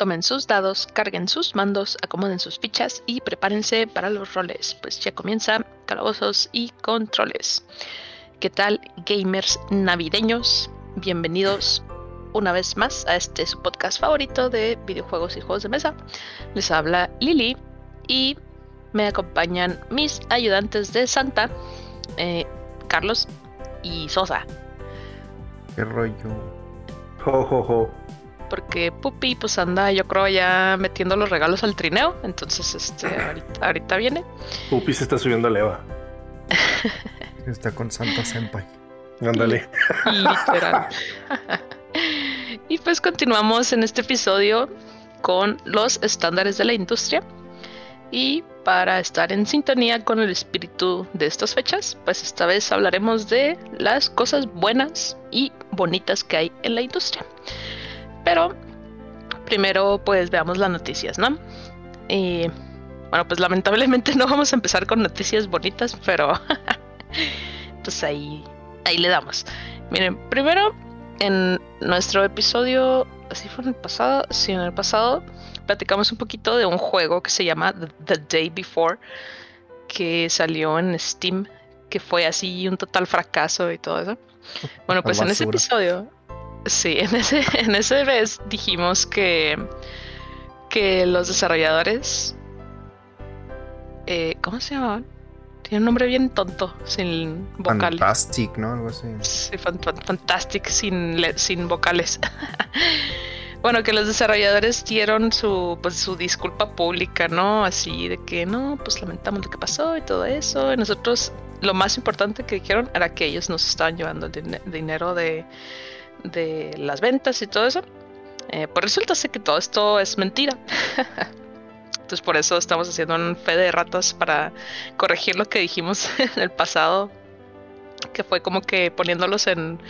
tomen sus dados, carguen sus mandos, acomoden sus fichas y prepárense para los roles, pues ya comienza calabozos y controles. ¿Qué tal, gamers navideños? Bienvenidos una vez más a este su podcast favorito de videojuegos y juegos de mesa. Les habla Lili y me acompañan mis ayudantes de Santa, eh, Carlos y Sosa. ¿Qué rollo? Jo, porque Pupi pues anda yo creo ya metiendo los regalos al trineo, entonces este ahorita, viene. Pupi se está subiendo a leva. está con Santa Senpai. Ándale. Literal. y pues continuamos en este episodio con los estándares de la industria. Y para estar en sintonía con el espíritu de estas fechas, pues esta vez hablaremos de las cosas buenas y bonitas que hay en la industria. Pero primero pues veamos las noticias, ¿no? Y bueno, pues lamentablemente no vamos a empezar con noticias bonitas, pero pues ahí, ahí le damos. Miren, primero en nuestro episodio, así fue en el pasado, sí, en el pasado platicamos un poquito de un juego que se llama The Day Before, que salió en Steam, que fue así un total fracaso y todo eso. Bueno, pues en ese episodio Sí, en ese, en ese vez dijimos que, que los desarrolladores. Eh, ¿Cómo se llamaban? Tiene un nombre bien tonto, sin vocales. Fantastic, ¿no? Algo así. Sí, Fantastic sin, sin vocales. bueno, que los desarrolladores dieron su, pues, su disculpa pública, ¿no? Así de que no, pues lamentamos lo que pasó y todo eso. Y nosotros, lo más importante que dijeron era que ellos nos estaban llevando el dinero de de las ventas y todo eso. Eh, pues resulta ser que todo esto es mentira. Entonces por eso estamos haciendo un fe de ratas para corregir lo que dijimos en el pasado. Que fue como que poniéndolos en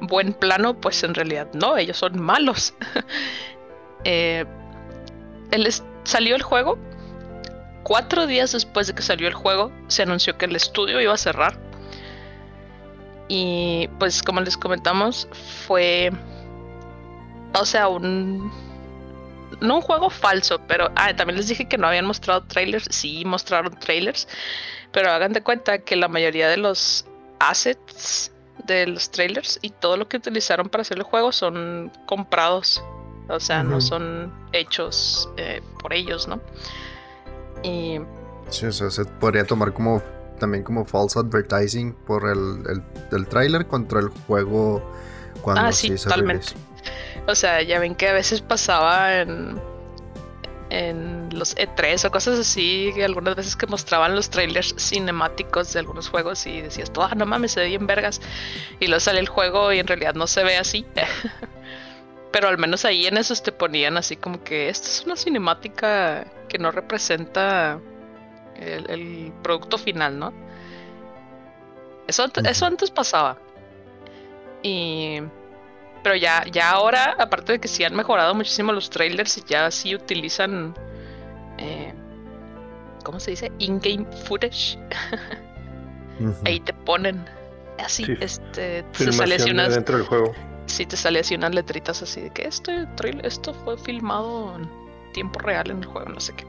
buen plano, pues en realidad no, ellos son malos. eh, salió el juego. Cuatro días después de que salió el juego, se anunció que el estudio iba a cerrar y pues como les comentamos, fue, o sea, un... No un juego falso, pero ah, también les dije que no habían mostrado trailers. Sí, mostraron trailers, pero hagan de cuenta que la mayoría de los assets de los trailers y todo lo que utilizaron para hacer el juego son comprados. O sea, no son hechos eh, por ellos, ¿no? Y... Sí, o sea, se podría tomar como también como false advertising por el, el, el trailer contra el juego cuando ah, sí, totalmente. O sea, ya ven que a veces pasaba en, en los E3 o cosas así, que algunas veces que mostraban los trailers cinemáticos de algunos juegos y decías, ah, no mames, se ve bien vergas. Y luego sale el juego y en realidad no se ve así. Pero al menos ahí en esos te ponían así como que esta es una cinemática que no representa el, producto final, ¿no? Eso, eso antes pasaba. Y. Pero ya, ya ahora, aparte de que sí han mejorado muchísimo los trailers y ya sí utilizan. Eh, ¿Cómo se dice? In-game footage. Ahí te ponen. Así, este. Te sale así unas. Dentro del juego. Sí, te sale así unas letritas así de que esto, esto fue filmado en tiempo real en el juego, no sé qué.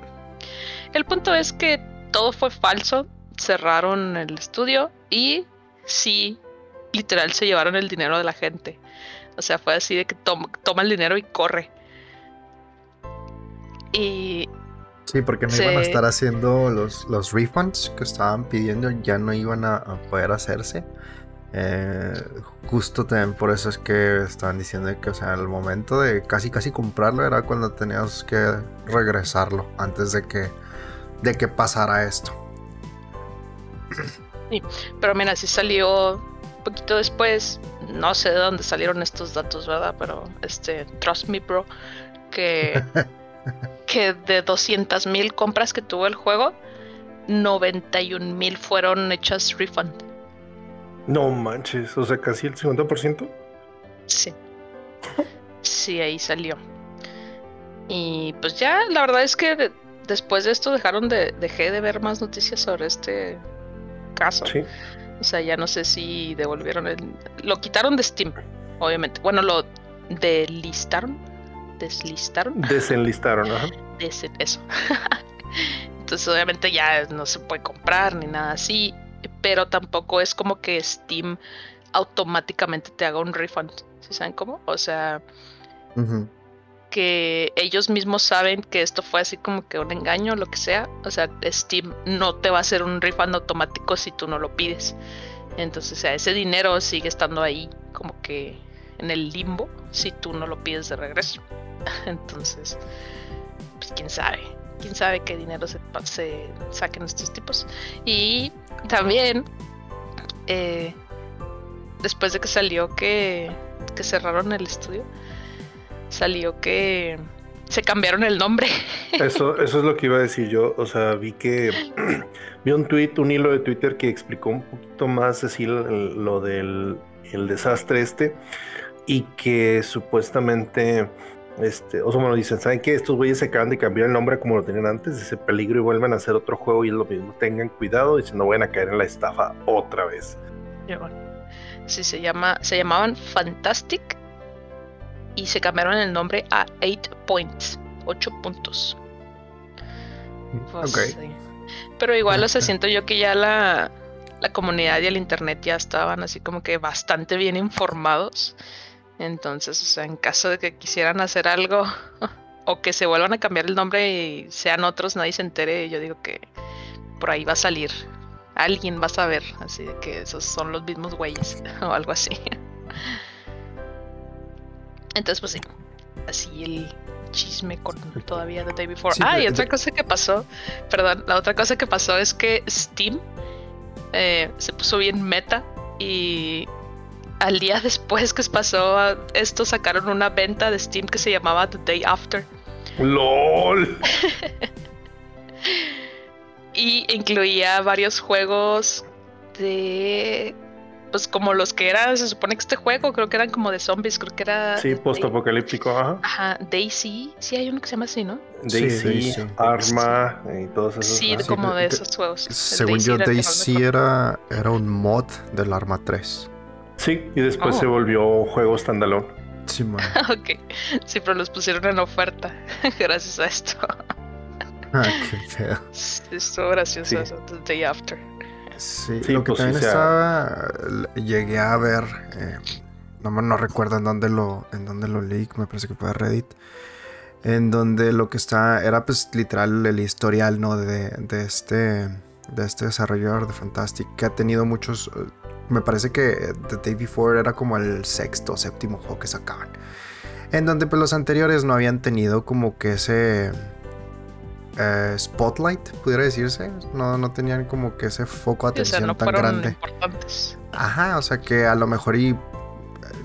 El punto es que todo fue falso, cerraron el estudio y sí, literal se llevaron el dinero de la gente. O sea, fue así de que toma, el dinero y corre. Y... Sí, porque no iban a estar haciendo los, los refunds que estaban pidiendo, ya no iban a, poder hacerse. Eh, justo también por eso es que estaban diciendo que, o sea, el momento de casi casi comprarlo era cuando tenías que regresarlo antes de que de que pasara esto. Sí, pero mira, si salió un poquito después, no sé de dónde salieron estos datos, ¿verdad? Pero este, trust me, bro, que, que de 200 mil compras que tuvo el juego, 91 mil fueron hechas refund. No manches, o sea, casi el 50%. Sí. Sí, ahí salió. Y pues ya, la verdad es que después de esto dejaron de, dejé de ver más noticias sobre este caso. Sí. O sea, ya no sé si devolvieron el, lo quitaron de Steam, obviamente. Bueno, lo delistaron, deslistaron. Desenlistaron, ajá. eso. Entonces obviamente ya no se puede comprar ni nada así, pero tampoco es como que Steam automáticamente te haga un refund. ¿Sí saben cómo? O sea, que ellos mismos saben que esto fue así como que un engaño lo que sea. O sea, Steam no te va a hacer un refund automático si tú no lo pides. Entonces, o sea, ese dinero sigue estando ahí como que en el limbo si tú no lo pides de regreso. Entonces, pues quién sabe. Quién sabe qué dinero se, se saquen estos tipos. Y también, eh, después de que salió que, que cerraron el estudio, salió que se cambiaron el nombre. Eso, eso es lo que iba a decir yo. O sea, vi que vi un tweet, un hilo de Twitter que explicó un poquito más así lo del el desastre este y que supuestamente este, o sea, me dicen, ¿saben qué? Estos güeyes se acaban de cambiar el nombre como lo tenían antes, ese peligro y vuelven a hacer otro juego y es lo mismo. Tengan cuidado y si no vayan a caer en la estafa otra vez. Sí, se llama, se llamaban Fantastic y se cambiaron el nombre a 8 Points, 8 puntos. Pues, Pero igual, o sea, siento yo que ya la, la comunidad y el internet ya estaban así como que bastante bien informados. Entonces, o sea, en caso de que quisieran hacer algo o que se vuelvan a cambiar el nombre y sean otros, nadie se entere, yo digo que por ahí va a salir. Alguien va a saber, así de que esos son los mismos güeyes o algo así. Entonces, pues sí, así el chisme con todavía The Day Before. ah, y otra cosa que pasó, perdón, la otra cosa que pasó es que Steam eh, se puso bien meta y al día después que pasó esto sacaron una venta de Steam que se llamaba The Day After. LOL. y incluía varios juegos de pues como los que eran, se supone que este juego creo que eran como de zombies, creo que era... Sí, post-apocalíptico, ajá. Ajá, Daisy, sí hay uno que se llama así, ¿no? Daisy, Arma y todos esos. Sí, como de, esos juegos. Según yo, Daisy era, era un mod del Arma 3. Sí, y después se oh. volvió juego standalone. Sí, man. ok, sí, pero los pusieron en oferta gracias a esto. ah, qué feo. Estuvo gracioso eso, The Day After. Sí, lo que pues también estaba. Llegué a ver. Eh, no, no recuerdo en dónde lo. En dónde lo leí. Me parece que fue Reddit. En donde lo que está. Era pues literal el historial, ¿no? De, de este. De este desarrollador de Fantastic. Que ha tenido muchos. Me parece que The Day Before era como el sexto o séptimo juego que sacaban. En donde pues los anteriores no habían tenido como que ese eh, spotlight, pudiera decirse. No, no tenían como que ese foco de atención tan grande. Ajá, o sea que a lo mejor y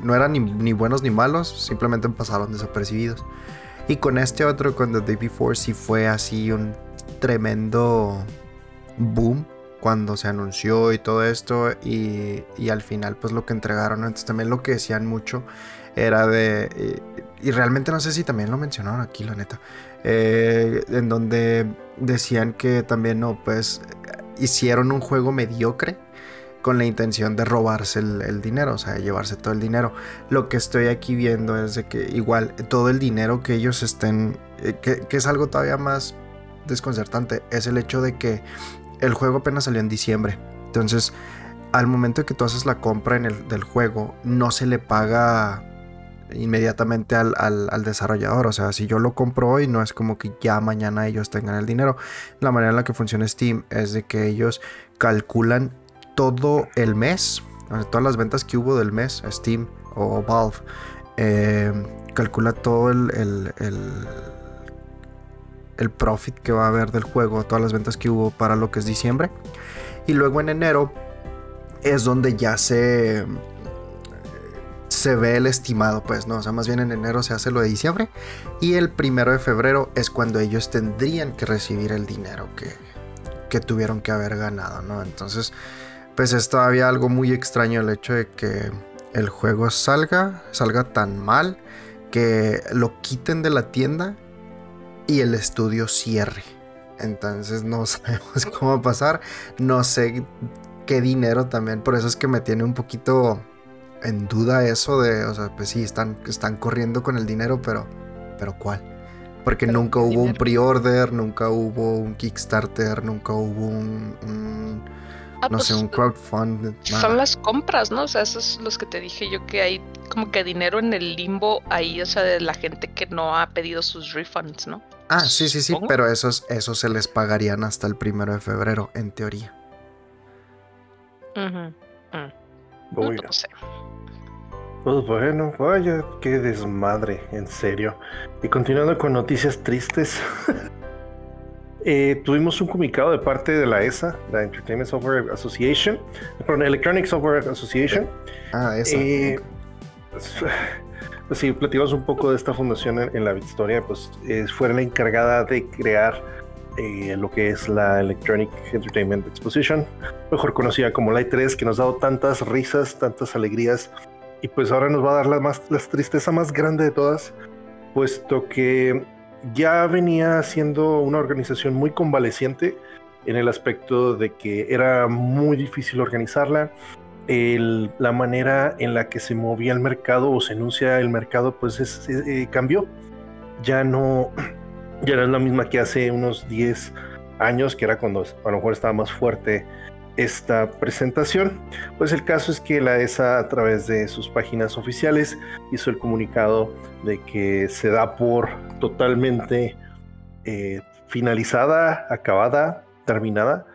no eran ni, buenos ni malos, simplemente pasaron desapercibidos. Y con este otro, con The Day Before, sí fue así un tremendo boom cuando se anunció y todo esto. Y, y al final, pues lo que entregaron. Entonces, también lo que decían mucho era de. Y, realmente no sé si también lo mencionaron aquí, la neta eh, en donde decían que también no, pues hicieron un juego mediocre con la intención de robarse el, dinero, o sea, llevarse todo el dinero. Lo que estoy aquí viendo es de que igual todo el dinero que ellos estén, eh, que, es algo todavía más desconcertante, es el hecho de que el juego apenas salió en diciembre. Entonces, al momento que tú haces la compra en el, del juego, no se le paga inmediatamente al, desarrollador. O sea, si yo lo compro hoy, no es como que ya mañana ellos tengan el dinero. La manera en la que funciona Steam es de que ellos calculan todo el mes, todas las ventas que hubo del mes, Steam o Valve, eh, calcula todo el, el profit que va a haber del juego, todas las ventas que hubo para lo que es diciembre. Y luego en enero es donde ya se se ve el estimado, pues, ¿no? O sea, más bien en enero se hace lo de diciembre y el primero de febrero es cuando ellos tendrían que recibir el dinero que, que tuvieron que haber ganado, ¿no? Entonces, pues es todavía algo muy extraño el hecho de que el juego salga, salga tan mal, que lo quiten de la tienda y el estudio cierre. Entonces no sabemos cómo va a pasar, no sé qué dinero también, por eso es que me tiene un poquito en duda eso de, o sea, pues sí, están, están corriendo con el dinero, pero pero ¿cuál? Porque nunca hubo un pre-order, nunca hubo un Kickstarter, nunca hubo un, ah, no sé, pues, un crowdfund. Son las compras, ¿no? O sea, esos son los que te dije yo que hay como que dinero en el limbo ahí, o sea, de la gente que no ha pedido sus refunds, ¿no? Ah, sí, sí, sí, pero esos, esos se les pagarían hasta el primero de febrero, en teoría. Uh pues bueno, vaya, qué desmadre, en serio. Y continuando con noticias tristes, eh, tuvimos un comunicado de parte de la ESA, la Entertainment Software Association, perdón, Electronic Software Association. Ah, esa. Eh, sí, platicamos un poco de esta fundación en, la historia, pues fue la encargada de crear eh, lo que es la Electronic Entertainment Exposition, mejor conocida como la E3, que nos ha dado tantas risas, tantas alegrías y pues ahora nos va a dar la, más, la tristeza más grande de todas, puesto que ya venía siendo una organización muy convaleciente en el aspecto de que era muy difícil organizarla. La manera en la que se movía el mercado o se enuncia el mercado, pues eh, cambió. Ya no, ya no es la misma que hace unos 10 años, que era cuando a lo mejor estaba más fuerte esta presentación. Pues el caso es que la ESA a través de sus páginas oficiales hizo el comunicado de que se da por totalmente eh, finalizada, acabada, terminada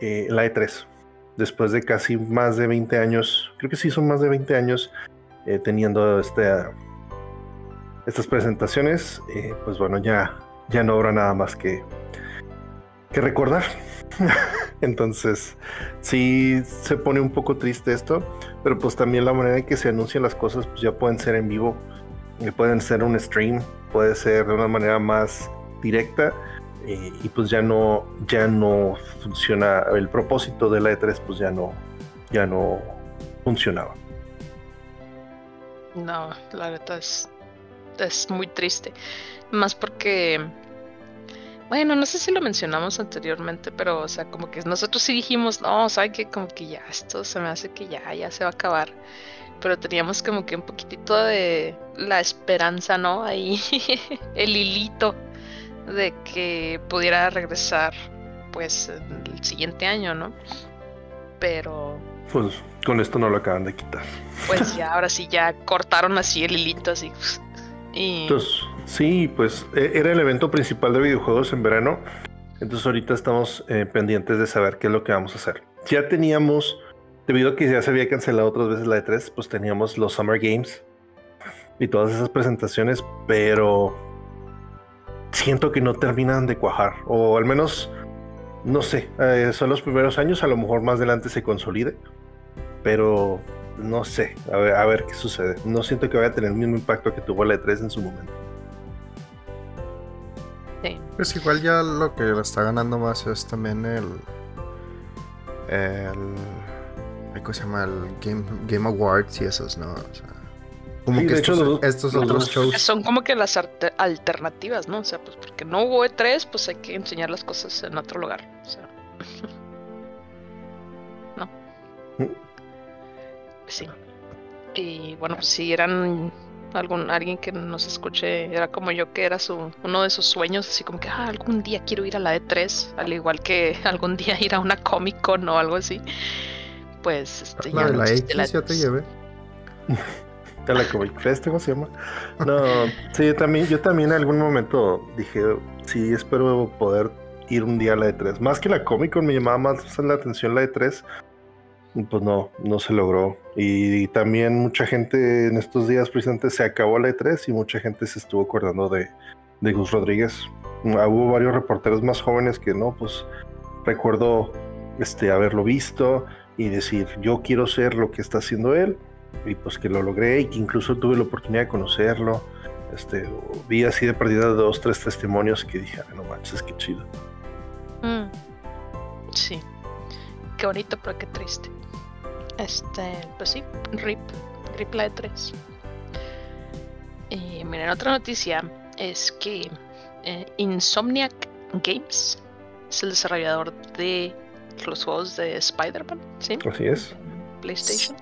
eh, la E3. Después de casi más de 20 años, creo que sí son más de 20 años eh, teniendo este, estas presentaciones, pues bueno, ya, ya no habrá nada más que, que recordar. Entonces, sí se pone un poco triste esto, pero pues también la manera en que se anuncian las cosas, pues ya pueden ser en vivo, eh, pueden ser un stream, puede ser de una manera más directa eh, y pues ya no, ya no funciona, el propósito de la E3 pues ya no, ya no funcionaba. No, la verdad es, es muy triste, más porque bueno, no sé si lo mencionamos anteriormente, pero, o sea, como que nosotros sí dijimos, no, ¿sabe que Como que ya, esto se me hace que ya, ya se va a acabar. Pero teníamos como que un poquitito de la esperanza, ¿no? Ahí, el hilito de que pudiera regresar, pues, el siguiente año, ¿no? Pero. Pues con esto no lo acaban de quitar. Pues ya, ahora sí, ya cortaron así el hilito, así. Y... Entonces, Sí, pues e, era el evento principal de videojuegos en verano. Entonces ahorita estamos eh, pendientes de saber qué es lo que vamos a hacer. Ya teníamos, debido a que ya se había cancelado otras veces la de 3 pues teníamos los Summer Games y todas esas presentaciones, pero siento que no terminan de cuajar. O al menos, no sé, eh, son los primeros años, a lo mejor más adelante se consolide. Pero no sé, a ver, a ver qué sucede. No siento que vaya a tener el mismo impacto que tuvo la E3 en su momento. Pues igual ya lo que lo está ganando más es también el. El. ¿Cómo se llama? El Game, Game Awards y esos, ¿no? O sea, como que estos, estos otros shows. Son como que las alternativas, ¿no? O sea, pues porque no hubo E3, pues hay que enseñar las cosas en otro lugar. O sea. no. Mm. Sí. Y bueno, pues si eran algún alguien que nos escuche era como yo que era su uno de sus sueños así como que ah, algún día quiero ir a la E3 al igual que algún día ir a una Comic Con o algo así pues este, ya la, X ya te llevé a la Comic Fest ¿cómo se llama? no sí yo también yo también en algún momento dije sí espero poder ir un día a la E3 más que la Comic Con me llamaba más la atención la E3 pues no, no se logró. Y, también mucha gente en estos días precisamente se acabó la E3 y mucha gente se estuvo acordando de, de Gus Rodríguez. Ah, hubo varios reporteros más jóvenes que no, pues recuerdo este, haberlo visto y decir, yo quiero ser lo que está haciendo él, y pues que lo logré y que incluso tuve la oportunidad de conocerlo. Este, vi así de perdida dos, tres testimonios que dije, no manches, qué chido. Mm. Sí, qué bonito, pero qué triste. Este, pues sí, RIP, RIP la E3. Y miren, otra noticia es que eh, Insomniac Games es el desarrollador de los juegos de Spider-Man, ¿sí? Así es. PlayStation.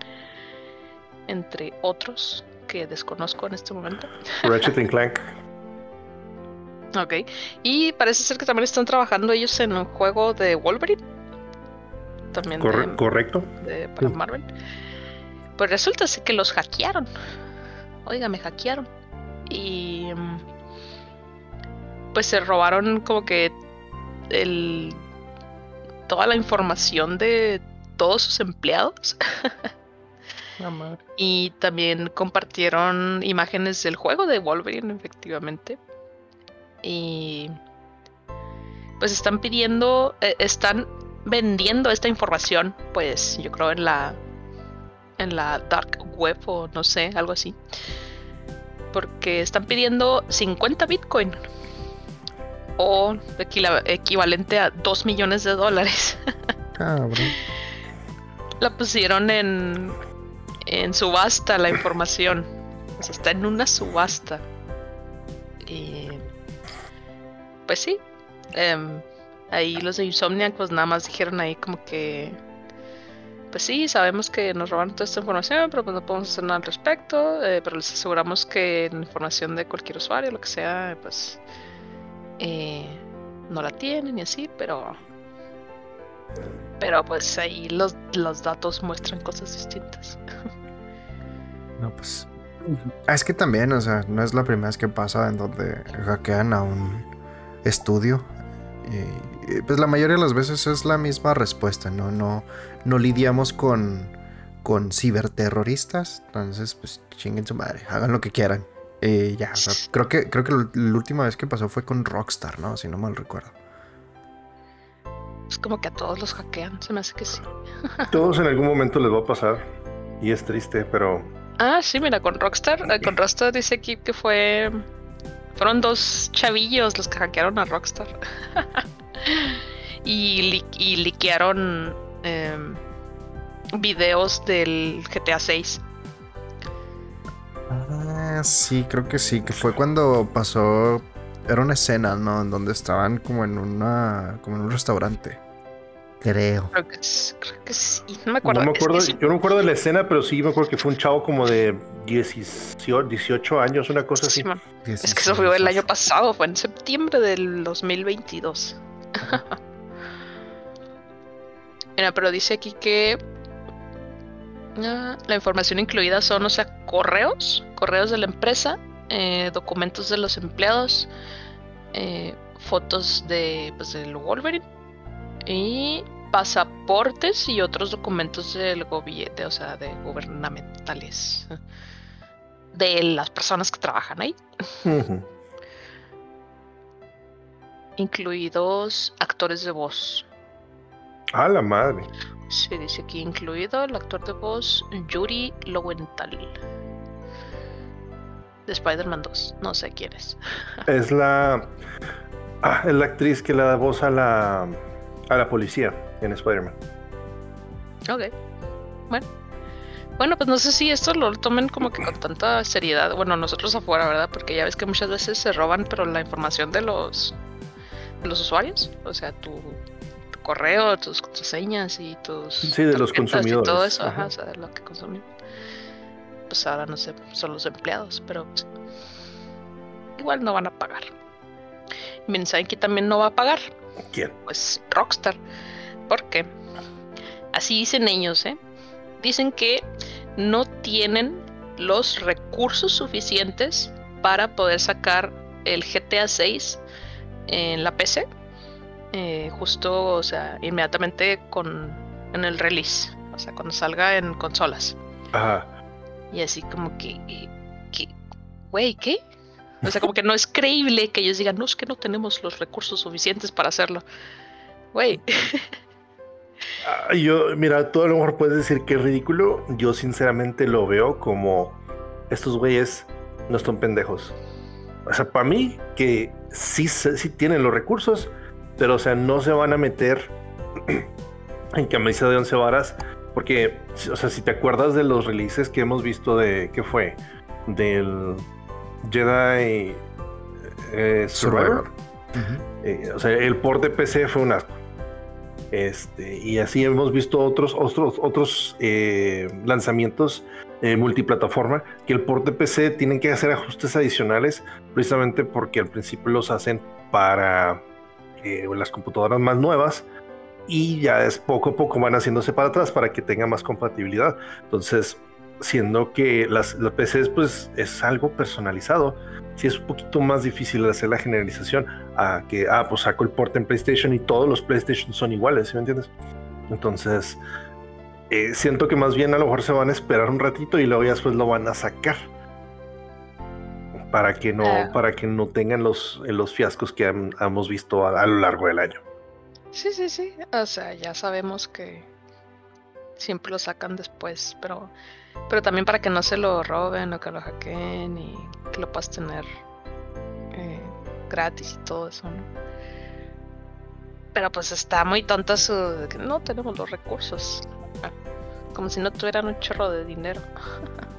Entre otros que desconozco en este momento. Ratchet Clank. Ok. Y parece ser que también están trabajando ellos en un juego de Wolverine. También correcto. De, para Marvel. Pues resulta que los hackearon. Oiga, me hackearon. Y. Mm, pues se robaron como que. El. Toda la información de todos sus empleados. y también compartieron imágenes del juego de Wolverine, efectivamente. Y pues están pidiendo, eh, están vendiendo esta información, pues yo creo en la en la dark web o no sé, algo así. Porque están pidiendo 50 bitcoin o equivalente a 2 millones de dólares. La pusieron en en subasta la información. Sea, está en una subasta. Y pues sí. Em, ahí los de Insomniac pues nada más dijeron ahí como que pues sí, sabemos que nos roban toda esta información, pero pues no podemos hacer nada al respecto, eh, pero les aseguramos que la información de cualquier usuario, lo que sea, pues eh, no la tienen y así, pero pero pues ahí los, los datos muestran cosas distintas. No, pues es que también, o sea, no es la primera vez que pasa en donde hackean a un estudio. Y, pues la mayoría de las veces es la misma respuesta, ¿no? No, no lidiamos con, con ciberterroristas. Entonces, pues chinguen su madre, hagan lo que quieran. Y ya, o sea, creo que, creo que la última vez que pasó fue con Rockstar, ¿no? Si no mal recuerdo. Es como que a todos los hackean, se me hace que sí. Todos en algún momento les va a pasar. Y es triste, pero. Ah, sí, mira, con Rockstar. Eh, con Rockstar dice aquí que fue fueron dos chavillos los que hackearon a Rockstar. y, y liquearon em, videos del GTA 6. Ah, sí, creo que sí, que fue cuando pasó. Era una escena, ¿no? En donde estaban como en una. como en un restaurante. Creo. Creo que, sí. No me acuerdo. Yo no me acuerdo de la escena, pero sí me acuerdo que fue un chavo como de 18, años, una cosa así. es que eso fue el año pasado, fue en septiembre del 2022. Mira, pero dice aquí que ah, la información incluida son, o sea, correos, correos de la empresa, eh, documentos de los empleados, eh, fotos de, pues, del Wolverine y pasaportes y otros documentos del gobierno, o sea, de gubernamentales de las personas que trabajan ahí. Incluidos actores de voz. A la madre. Sí, dice aquí incluido el actor de voz Yuri Lowenthal. De Spider-Man 2. No sé quién es. Es la. Ah, es la actriz que le da voz a la a la policía en Spider-Man. Ok. Bueno. Bueno, pues no sé si esto lo tomen como que con tanta seriedad. Bueno, nosotros afuera, ¿verdad? Porque ya ves que muchas veces se roban, pero la información de los, de los usuarios. O sea, tu, correo, tus contraseñas y tus. Sí, de los consumidores. Y todo eso, ajá. o sea, de lo que consumimos. Pues ahora no sé, son los empleados, pero pues, igual no van a pagar. Miren, ¿saben que también no va a pagar? ¿Quién? Pues Rockstar. ¿Por qué? Así dicen ellos, ¿eh? Dicen que no tienen los recursos suficientes para poder sacar el GTA 6 en la PC. Eh, justo, o sea, inmediatamente con en el release. O sea, cuando salga en consolas. Ajá. Y así como que, que güey, ¿qué? O sea, como que no es creíble que ellos digan, no, es que no tenemos los recursos suficientes para hacerlo. Güey. Ah, yo, mira, tú a lo mejor puedes decir que es ridículo. Yo sinceramente lo veo como estos güeyes no están pendejos. O sea, para mí, que sí, sí tienen los recursos, pero o sea, no se van a meter en camisa de once varas. Porque, o sea, si te acuerdas de los releases que hemos visto de, ¿qué fue? Del Jedi eh, Survivor. Eh, o sea, el port de PC fue un asco. Este, y así hemos visto otros, otros, otros eh, lanzamientos eh, multiplataforma que el port de PC tienen que hacer ajustes adicionales precisamente porque al principio los hacen para eh, las computadoras más nuevas y ya es poco a poco van haciéndose para atrás para que tenga más compatibilidad. Entonces, siendo que las, las PCs pues es algo personalizado, si es un poquito más difícil hacer la generalización a que, ah, pues saco el port en PlayStation y todos los PlayStation son iguales, ¿sí me entiendes? Entonces, eh, siento que más bien a lo mejor se van a esperar un ratito y luego ya después lo van a sacar. Para que no, ah. para que no tengan los, los fiascos que hemos visto a, lo largo del año. Sí, sí, sí. O sea, ya sabemos que siempre lo sacan después, pero, pero también para que no se lo roben o que lo hackeen y que lo puedas tener eh, gratis y todo eso, ¿no? Pero pues está muy tonto su que no tenemos los recursos. Como si no tuvieran un chorro de dinero.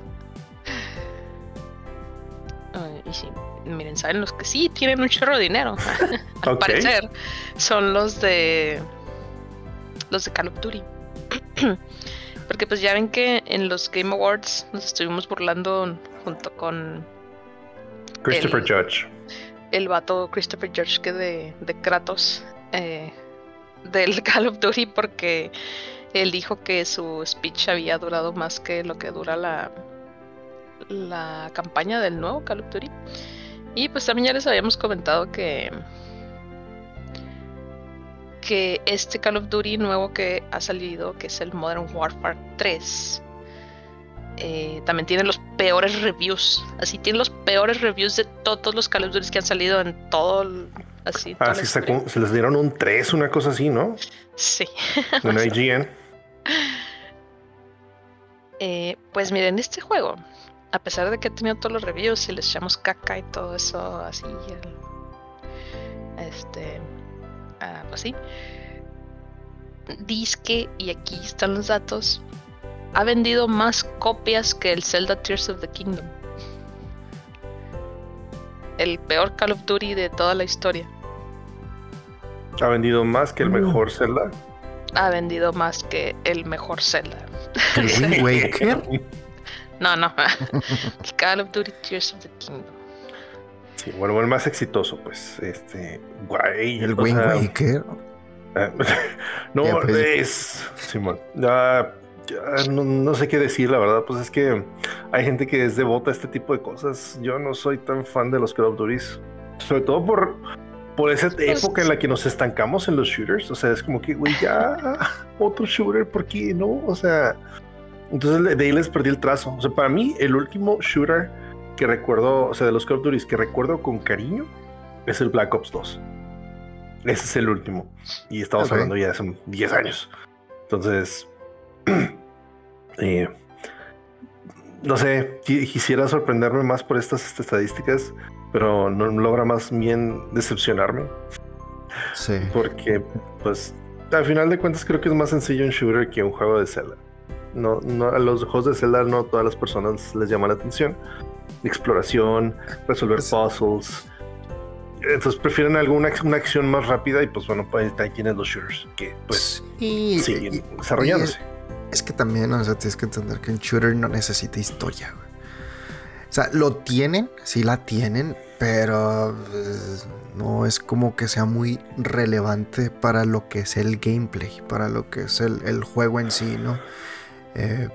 y sí, miren, saben los que sí tienen un chorro de dinero. Al parecer, son los de los de Call of Duty. Porque pues ya ven que en los Game Awards nos estuvimos burlando junto con Christopher Judge. El vato Christopher Judge que de, de Kratos eh, del Call of Duty porque él dijo que su speech había durado más que lo que dura la, la campaña del nuevo Call of Duty. Y pues también ya les habíamos comentado que que este Call of Duty nuevo que ha salido, que es el Modern Warfare 3, eh, también tiene los peores reviews. Así tiene los peores reviews de todos los Call of Duty que han salido en todo el, así. Ah, sí, se les dieron un 3, una cosa así, ¿no? Sí. En IGN. Eh, pues miren, este juego, a pesar de que ha tenido todos los reviews y les echamos caca y todo eso, así, este, ah, pues sí, que y aquí están los datos, ha vendido más copias que el Zelda Tears of the Kingdom. El peor Call of Duty de toda la historia. ¿Ha vendido más que el mm. mejor Zelda? ha vendido más que el mejor Zelda. ¿El Waker? No, no. Call of Duty Tears of the Kingdom. Sí, bueno, el más exitoso, pues, este, guay. El Wind Waker. no, pues. es, Simón, ya, no, sé qué decir, la verdad, pues es que hay gente que es devota a este tipo de cosas. Yo no soy tan fan de los Call of Duty, sobre todo por por esa pues, época en la que nos estancamos en los shooters. O sea, es como que, güey, ya otro shooter, ¿por qué no? O sea, entonces de ahí les perdí el trazo. O sea, para mí, el último shooter que recuerdo, o sea, de los Call of Duty que recuerdo con cariño es el Black Ops 2. Ese es el último. Y estamos hablando ya de hace 10 años. Entonces, eh, no sé, quisiera sorprenderme más por estas estadísticas pero no logra más bien decepcionarme. Sí. Porque, pues, al final de cuentas creo que es más sencillo un shooter que un juego de Zelda. No, no, a los juegos de Zelda no todas las personas les llama la atención. Exploración, resolver puzzles. Entonces prefieren alguna una acción más rápida y pues bueno, pues ahí tienes los shooters que pues siguen desarrollándose. es que también, o sea, tienes que entender que un shooter no necesita historia. O sea, lo tienen, sí la tienen, pero pues, no es como que sea muy relevante para lo que es el gameplay, para lo que es el, juego en sí, ¿no? Eh,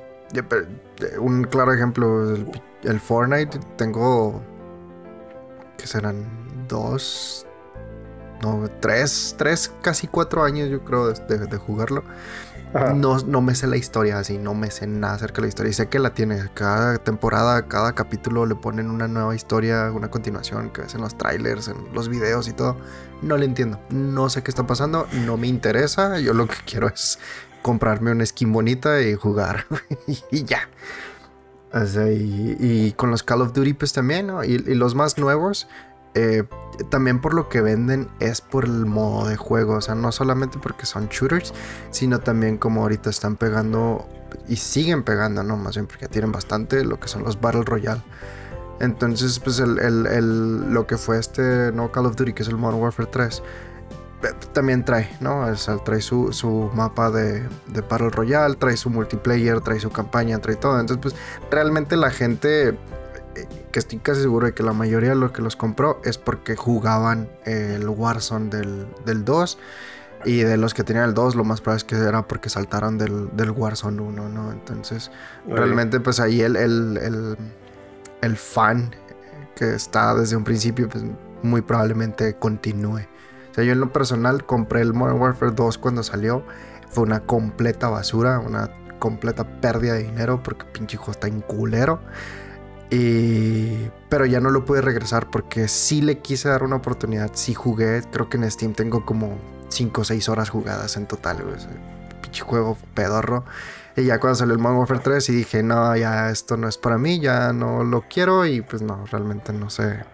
un claro ejemplo, el, Fortnite, tengo, que serán dos, no, tres, tres, casi cuatro años yo creo de jugarlo. No, no me sé la historia así, no me sé nada acerca de la historia. Y sé que la tiene. Cada temporada, cada capítulo le ponen una nueva historia, una continuación que ves en los trailers, en los videos y todo. No le entiendo. No sé qué está pasando. No me interesa. Yo lo que quiero es comprarme una skin bonita y jugar. y ya. Y, con los Call of Duty pues también, ¿no? y los más nuevos eh, también por lo que venden es por el modo de juego, o sea, no solamente porque son shooters, sino también como ahorita están pegando y siguen pegando, ¿no? Más bien porque tienen bastante lo que son los Battle Royale. Entonces, pues el, lo que fue este no Call of Duty, que es el Modern Warfare 3, también trae, ¿no? trae su, su mapa de, de, Battle Royale, trae su multiplayer, trae su campaña, trae todo. Entonces, pues realmente la gente, eh, que estoy casi seguro de que la mayoría de los que los compró es porque jugaban el Warzone del, del 2. Y de los que tenían el 2, lo más probable es que era porque saltaron del, del Warzone 1, ¿no? Entonces, realmente, pues ahí el, el, el, el fan que está desde un principio, pues muy probablemente continúe. O sea, yo en lo personal compré el Modern Warfare 2 cuando salió. Fue una completa basura, una completa pérdida de dinero porque pinche hijo está en culero. Y... Pero ya no lo pude regresar porque sí le quise dar una oportunidad. Sí jugué, creo que en Steam tengo como 5 o 6 horas jugadas en total. Pinche juego pedorro. Y ya cuando salió el Modern Warfare 3 y dije, no, ya esto no es para mí, ya no lo quiero. Y pues no, realmente no sé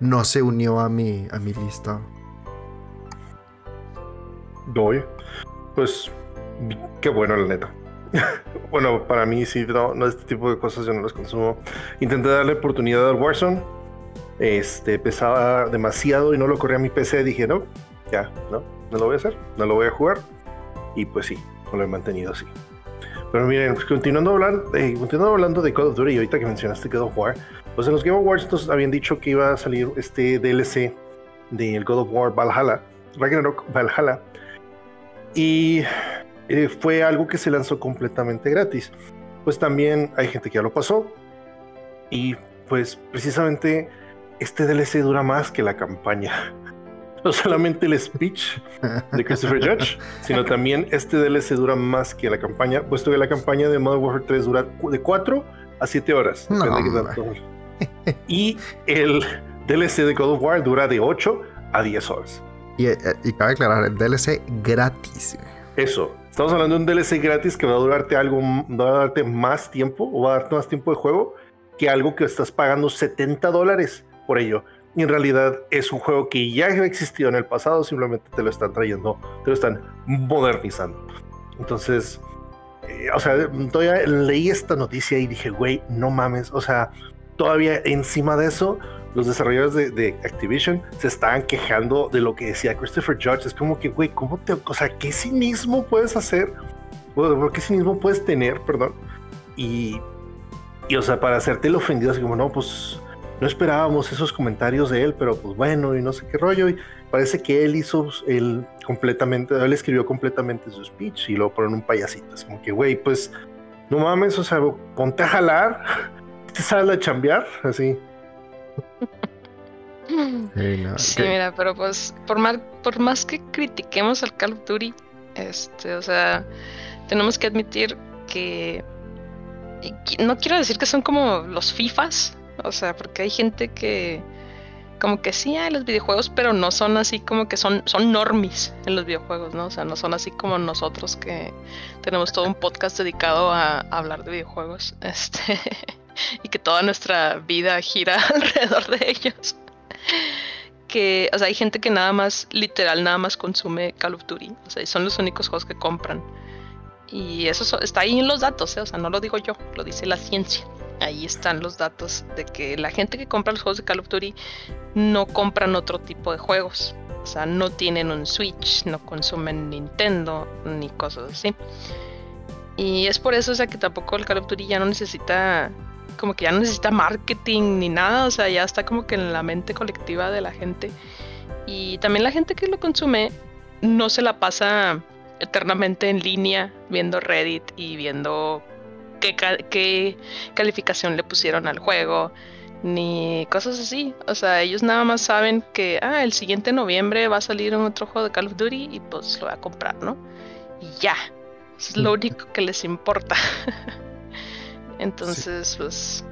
no se unió a mi, a mi lista. Doy. Pues qué bueno, la neta. bueno, para mí sí, no, no, este tipo de cosas yo no las consumo. Intenté darle oportunidad al Warzone. Este pesaba demasiado y no lo corría a mi PC. Dije, no, ya, no, no lo voy a hacer, no lo voy a jugar. Y pues sí, lo he mantenido así. Pero miren, pues, continuando, hablando, eh, continuando hablando de Call of Duty, y ahorita que mencionaste God of War, pues en los Game Awards entonces habían dicho que iba a salir este DLC del God of War Valhalla, Ragnarok Valhalla, y eh, fue algo que se lanzó completamente gratis. Pues también hay gente que ya lo pasó, y pues precisamente este DLC dura más que la campaña. No solamente el speech de Christopher Judge, sino también este DLC dura más que la campaña, puesto que la campaña de Modern Warfare 3 dura de 4 a 7 horas. Y el DLC de God of War dura de 8 a 10 horas. Y, eh, y cabe aclarar, el DLC gratis. Eso. Estamos hablando de un DLC gratis que va a durarte algo, va a darte más tiempo o va a darte más tiempo de juego que algo que estás pagando 70 dólares por ello. Y en realidad es un juego que ya ha existido en el pasado, simplemente te lo están trayendo, te lo están modernizando. Entonces, eh, o sea, todavía leí esta noticia y dije, güey, no mames, o sea, todavía encima de eso, los desarrolladores de, Activision se estaban quejando de lo que decía Christopher Judge. Es como que, güey, ¿cómo te, o sea, qué cinismo puedes hacer? Bueno, ¿qué cinismo puedes tener, perdón? Y, y, o sea, para hacerte el ofendido, así como, no, pues no esperábamos esos comentarios de él, pero pues bueno, y no sé qué rollo. Y parece que él hizo él completamente, él escribió completamente su speech y luego ponen un payasito. Es como que, güey, pues no mames, o sea, ponte a jalar sale a chambear, así. Sí, mira, pero pues por más, por más que critiquemos al Call of Duty, este, o sea, tenemos que admitir que no quiero decir que son como los FIFAs, o sea, porque hay gente que como que sí hay los videojuegos, pero no son así como que son, son normis en los videojuegos, ¿no? O sea, no son así como nosotros que tenemos todo un podcast dedicado a, a hablar de videojuegos. Este y que toda nuestra vida gira alrededor de ellos. Que, o sea, hay gente que nada más, literal, nada más consume Call of Duty. O sea, son los únicos juegos que compran. Y eso está ahí en los datos, ¿eh? o sea, no lo digo yo, lo dice la ciencia. Ahí están los datos de que la gente que compra los juegos de Call of Duty no compran otro tipo de juegos. O sea, no tienen un Switch, no consumen Nintendo ni cosas así. Y es por eso, o sea, que tampoco el Call of Duty ya no necesita como que ya no necesita marketing ni nada, o sea, ya está como que en la mente colectiva de la gente. Y también la gente que lo consume no se la pasa eternamente en línea viendo Reddit y viendo qué, qué calificación le pusieron al juego, ni cosas así. O sea, ellos nada más saben que, ah, el siguiente noviembre va a salir un otro juego de Call of Duty y pues lo voy a comprar, ¿no? Y ya. es lo único que les importa. Entonces, pues.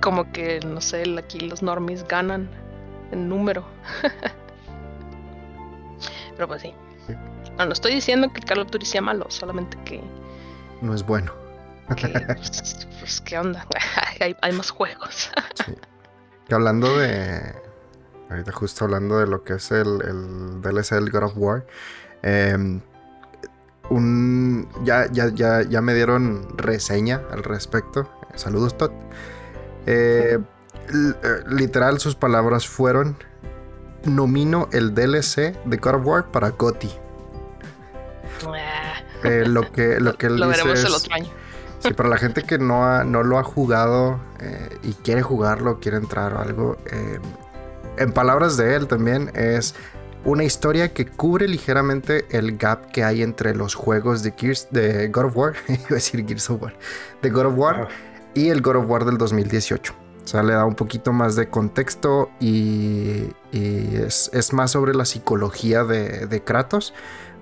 Como que, no sé, aquí los normies ganan en número. Pero pues sí. No, no estoy diciendo que Call of Duty sea malo, solamente que. No es bueno. pues, pues, ¿qué onda? hay, hay, más juegos. sí. Que hablando de. Ahorita justo hablando de lo que es el, el DLC del God of War. Eh, un ya, ya, ya, ya me dieron reseña al respecto. Saludos, Todd. Eh, eh, literal, sus palabras fueron: nomino el DLC de God of War para GOTY. Ah. Eh, lo que, lo que él Lo dice veremos el es- otro año. Sí, para la gente que no, ha- no lo ha jugado eh, y quiere jugarlo, quiere entrar o algo, en palabras de él también es una historia que cubre ligeramente el gap que hay entre los juegos de, Gears, de God of War, iba a decir Gears of War, de God of War Ajá. y el God of War del 2018. O sea, le da un poquito más de contexto y, y es, es más sobre la psicología de, de Kratos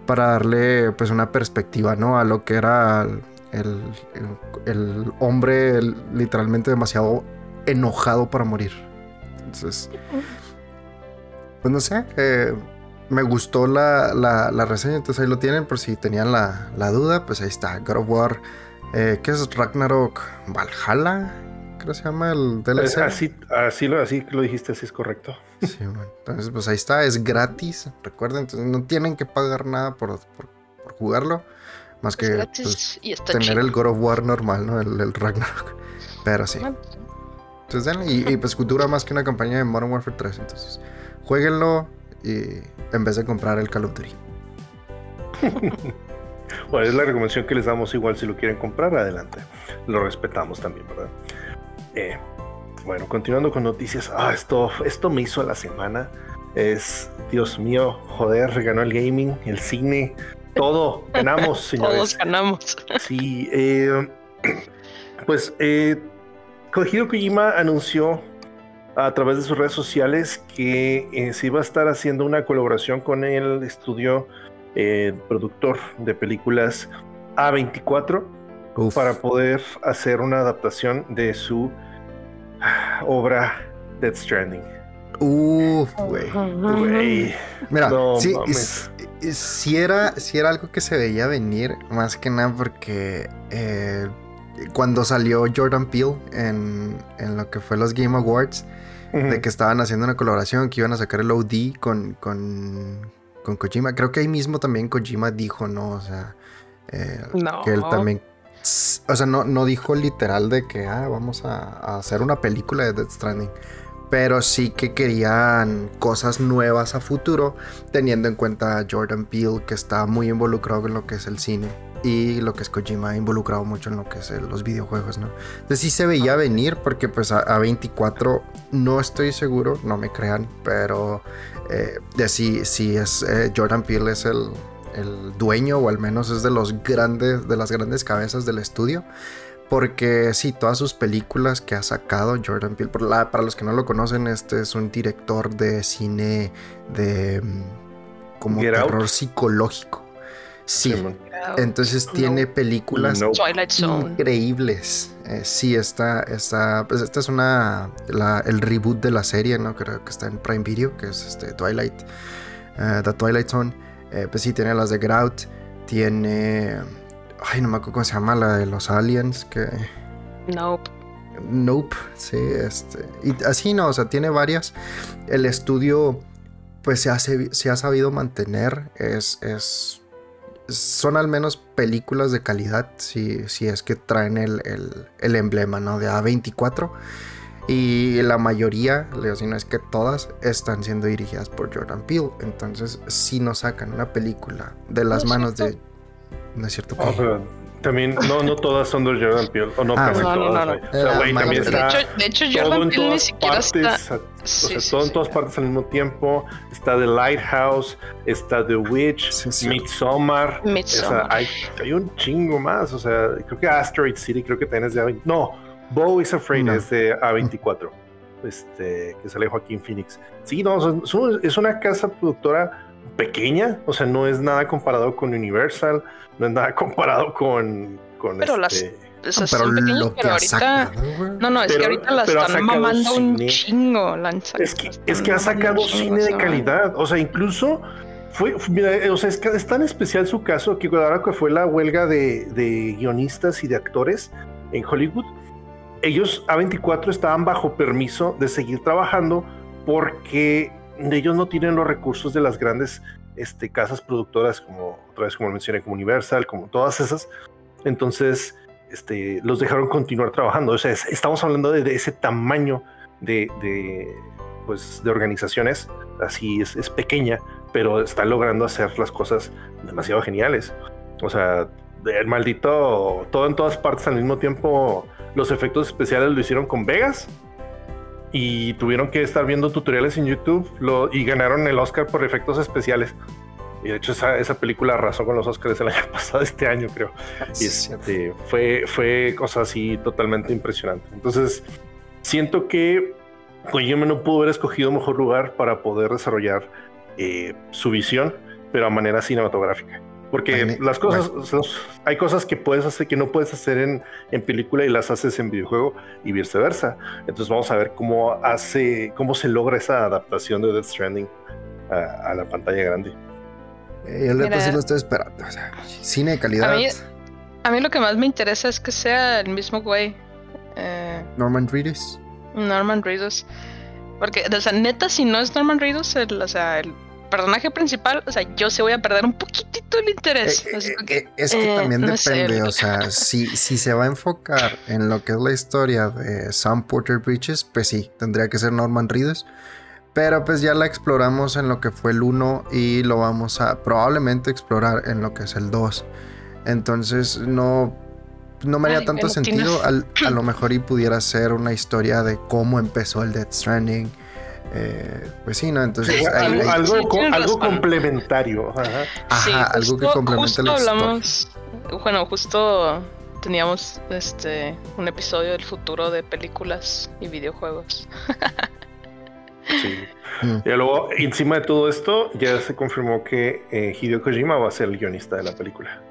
para darle pues una perspectiva, ¿no? A lo que era el, el- el hombre el- literalmente demasiado enojado para morir. Entonces, pues no sé, eh, me gustó la, la- la reseña, entonces ahí lo tienen por si tenían la, la duda, pues ahí está, God of War, eh, ¿qué es Ragnarok Valhalla? Creo que se llama el DLC. Es así, así, lo, así que lo dijiste, así es correcto. Sí, bueno, entonces pues ahí está, es gratis, recuerden, entonces no tienen que pagar nada por, por- por jugarlo, más Es que pues, y está tener el God of War normal, ¿no? El, el Ragnarok. Pero sí. Ah, Entonces denle, y, y, pues dura más que una campaña de Modern Warfare 3, entonces jueguenlo y en vez de comprar el Call of Duty. Bueno, es la recomendación que les damos igual si lo quieren comprar, adelante. Lo respetamos también, ¿verdad? Eh, bueno, continuando con noticias. Ah, esto, esto me hizo la semana. Es, Dios mío, joder, ganó el gaming, el cine, todo. Ganamos, señores. Todos ganamos. Sí, eh, pues eh, Hideo Kojima anunció a través de sus redes sociales que eh, se iba a estar haciendo una colaboración con el estudio eh, productor de películas A24 Uf. para poder hacer una adaptación de su ah, obra Death Stranding. Uf, güey. Mira, No sí, mames. es- es- sí era, sí era algo que se veía venir, más que nada porque eh, cuando salió Jordan Peele en, en lo que fue los Game Awards, de que estaban haciendo una colaboración, que iban a sacar el OD con, con, con Kojima. Creo que ahí mismo también Kojima dijo, ¿no? O sea, eh, No. que él también... O sea, no, no dijo literal de que ah, vamos a, a hacer una película de Death Stranding. Pero sí que querían cosas nuevas a futuro, teniendo en cuenta a Jordan Peele, que está muy involucrado en lo que es el cine. Y lo que es Kojima, involucrado mucho en lo que es los videojuegos, ¿no? Entonces sí se veía venir, porque pues a, a 24 no estoy seguro, no me crean, pero eh, de sí, sí es eh, Jordan Peele es el, el dueño, o al menos es de los grandes, de las grandes cabezas del estudio. Porque sí, todas sus películas que ha sacado Jordan Peele, por la- para los que no lo conocen, este es un director de cine de mm, como Get Out. terror psicológico. Sí, Simón. entonces tiene películas No. Twilight Zone. increíbles. Eh, sí, esta, esta, pues esta es una, la- el reboot de la serie, ¿no? Creo que está en Prime Video, que es este Twilight, eh, The Twilight Zone. Eh, pues sí, tiene las de Grout, tiene, ay, no me acuerdo cómo se llama, la de los aliens, que... Nope. Nope, sí, este. Y así no, o sea, tiene varias. El estudio, pues se ha, se- se ha sabido mantener. Es, es. Son al menos películas de calidad, si, si es que traen el, el- el emblema, ¿no? De A24. Y la mayoría, le digo, si no es que todas, están siendo dirigidas por Jordan Peele. Entonces, si nos sacan una película de las No manos cierto. de. No es cierto. Pero también, no, no todas son de Jordan Peele, o no Ah, casi no, no, todas, no, no. O sea, güey, también De está hecho, de hecho Jordan en Peele ni todas siquiera partes, está. o sea, sí, todo en sí. todas partes al mismo tiempo. Está The Lighthouse, está The Witch, Sí, sí. Midsommar. o Midsommar. sea, hay, hay un chingo más. O sea, creo que Asteroid City, creo que también es de A24. No, Bo is Afraid No. es de A24. Este, que sale Joaquín Phoenix. Sí, no, un- es una casa productora pequeña, o sea, no es nada comparado con Universal, no es nada comparado con, con Pero las- este, pero son pequeños, lo que pero ahorita. sacado. No, no, es que ahorita la están sacado mamando un chingo. la han sa- Es que, es que ha sacado cine de calidad. O sea, incluso fue, fue- mira, eh, o sea, es, que es tan especial su caso que ahora que fue la huelga de, de guionistas y de actores en Hollywood, ellos A24 estaban bajo permiso de seguir trabajando porque ellos no tienen los recursos de las grandes este, casas productoras, como otra vez como mencioné, como Universal, como todas esas. Entonces, este, los dejaron continuar trabajando. O sea, es- estamos hablando de, de ese tamaño de, de, pues, de organizaciones, así es, es pequeña, pero está logrando hacer las cosas demasiado geniales. O sea, el maldito, todo en todas partes al mismo tiempo, los efectos especiales lo hicieron con Vegas y tuvieron que estar viendo tutoriales en YouTube y ganaron el Oscar por efectos especiales. Y de hecho esa, película arrasó con los Oscars el año pasado, este año creo. Y este, fue, fue cosa así totalmente impresionante. Entonces, siento que Kojima no pudo haber escogido mejor lugar para poder desarrollar eh, su visión, pero a manera cinematográfica. Porque las cosas, hay cosas que puedes hacer que no puedes hacer en, en, película y las haces en videojuego y viceversa. Entonces vamos a ver cómo hace, cómo se logra esa adaptación de Death Stranding a, la pantalla grande. Eh, el reto sí lo estoy esperando. cine de calidad. A mí, lo que más me interesa es que sea el mismo güey. Eh, Norman Reedus. Norman Reedus. Porque, o sea, neta, si no es Norman Reedus, o sea, el personaje principal, o sea, yo se voy a perder un poquitito el interés. Eh, eh, es que eh, también depende, o sea, si, si se va a enfocar en lo que es la historia de Sam Porter Bridges, pues sí, tendría que ser Norman Reedus. Pero pues ya la exploramos en lo que fue el 1 y lo vamos a probablemente explorar en lo que es el 2. Entonces no, no me haría tanto sentido. a lo mejor y pudiera ser una historia de cómo empezó el Death Stranding eh, pues sí, ¿no? Entonces algo, complementario. Ajá, algo que complemente justo hablamos, bueno, justo teníamos este un episodio del futuro de películas y videojuegos. sí. Mm. Y luego, encima de todo esto, ya se confirmó que eh, Hideo Kojima va a ser el guionista de la película.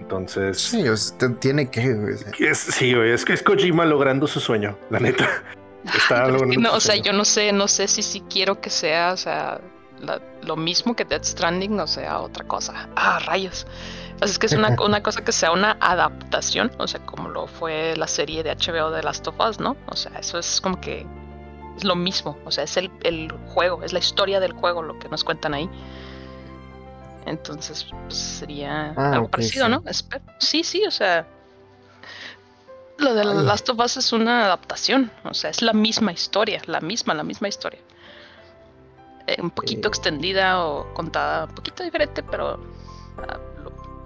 Entonces. Sí, tiene que. sí, es que es Kojima logrando su sueño, la neta no, o sea, yo no sé, no sé si si quiero que sea, o sea, lo mismo que Death Stranding, o sea, otra cosa. Ah, rayos. O es que es una, una, cosa que sea una adaptación, o sea, como lo fue la serie de HBO de Last of Us, ¿no? O sea, eso es como que es lo mismo, o sea, es el, el juego, es la historia del juego lo que nos cuentan ahí. Entonces, pues, sería ah, algo parecido, ¿no? Sí, sí, o sea, lo de Last of Us es una adaptación, o sea, es la misma historia, la misma, la misma historia. Eh, un poquito extendida o contada un poquito diferente, pero ah,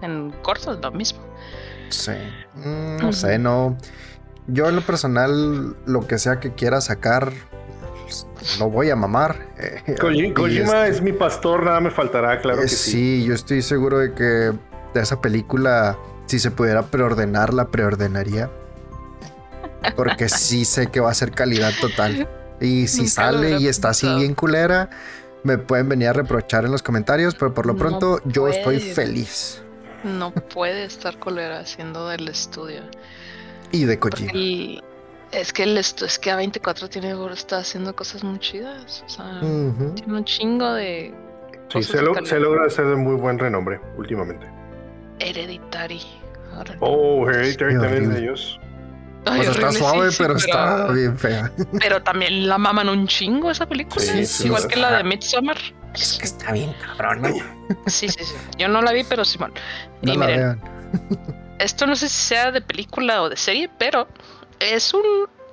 en corto es lo mismo. Sí, mm, no sé, no. Yo en lo personal, lo que sea que quiera sacar, no voy a mamar. Eh, Kojima es mi pastor, nada me faltará, claro que sí. Sí, yo estoy seguro de que de esa película, si se pudiera preordenar, la preordenaría. Porque sí sé que va a ser calidad total. Y si sale y está así bien culera, me pueden venir a reprochar en los comentarios, pero por lo pronto yo estoy feliz. No puede estar culera haciendo del estudio. Y de Kojima. Y es que el esto es que A24 tiene está haciendo cosas muy chidas. O sea, tiene un chingo de. Sí, se, logra hacer de muy buen renombre últimamente. Hereditary. oh, Hereditary también de ellos pues está suave, pero, está bien fea. Pero también la maman un chingo esa película. igual que la de Midsommar. Es que está bien cabrón. Sí, sí, sí. Yo no la vi, pero Simón. No y miren, esto no sé si sea de película o de serie, pero es un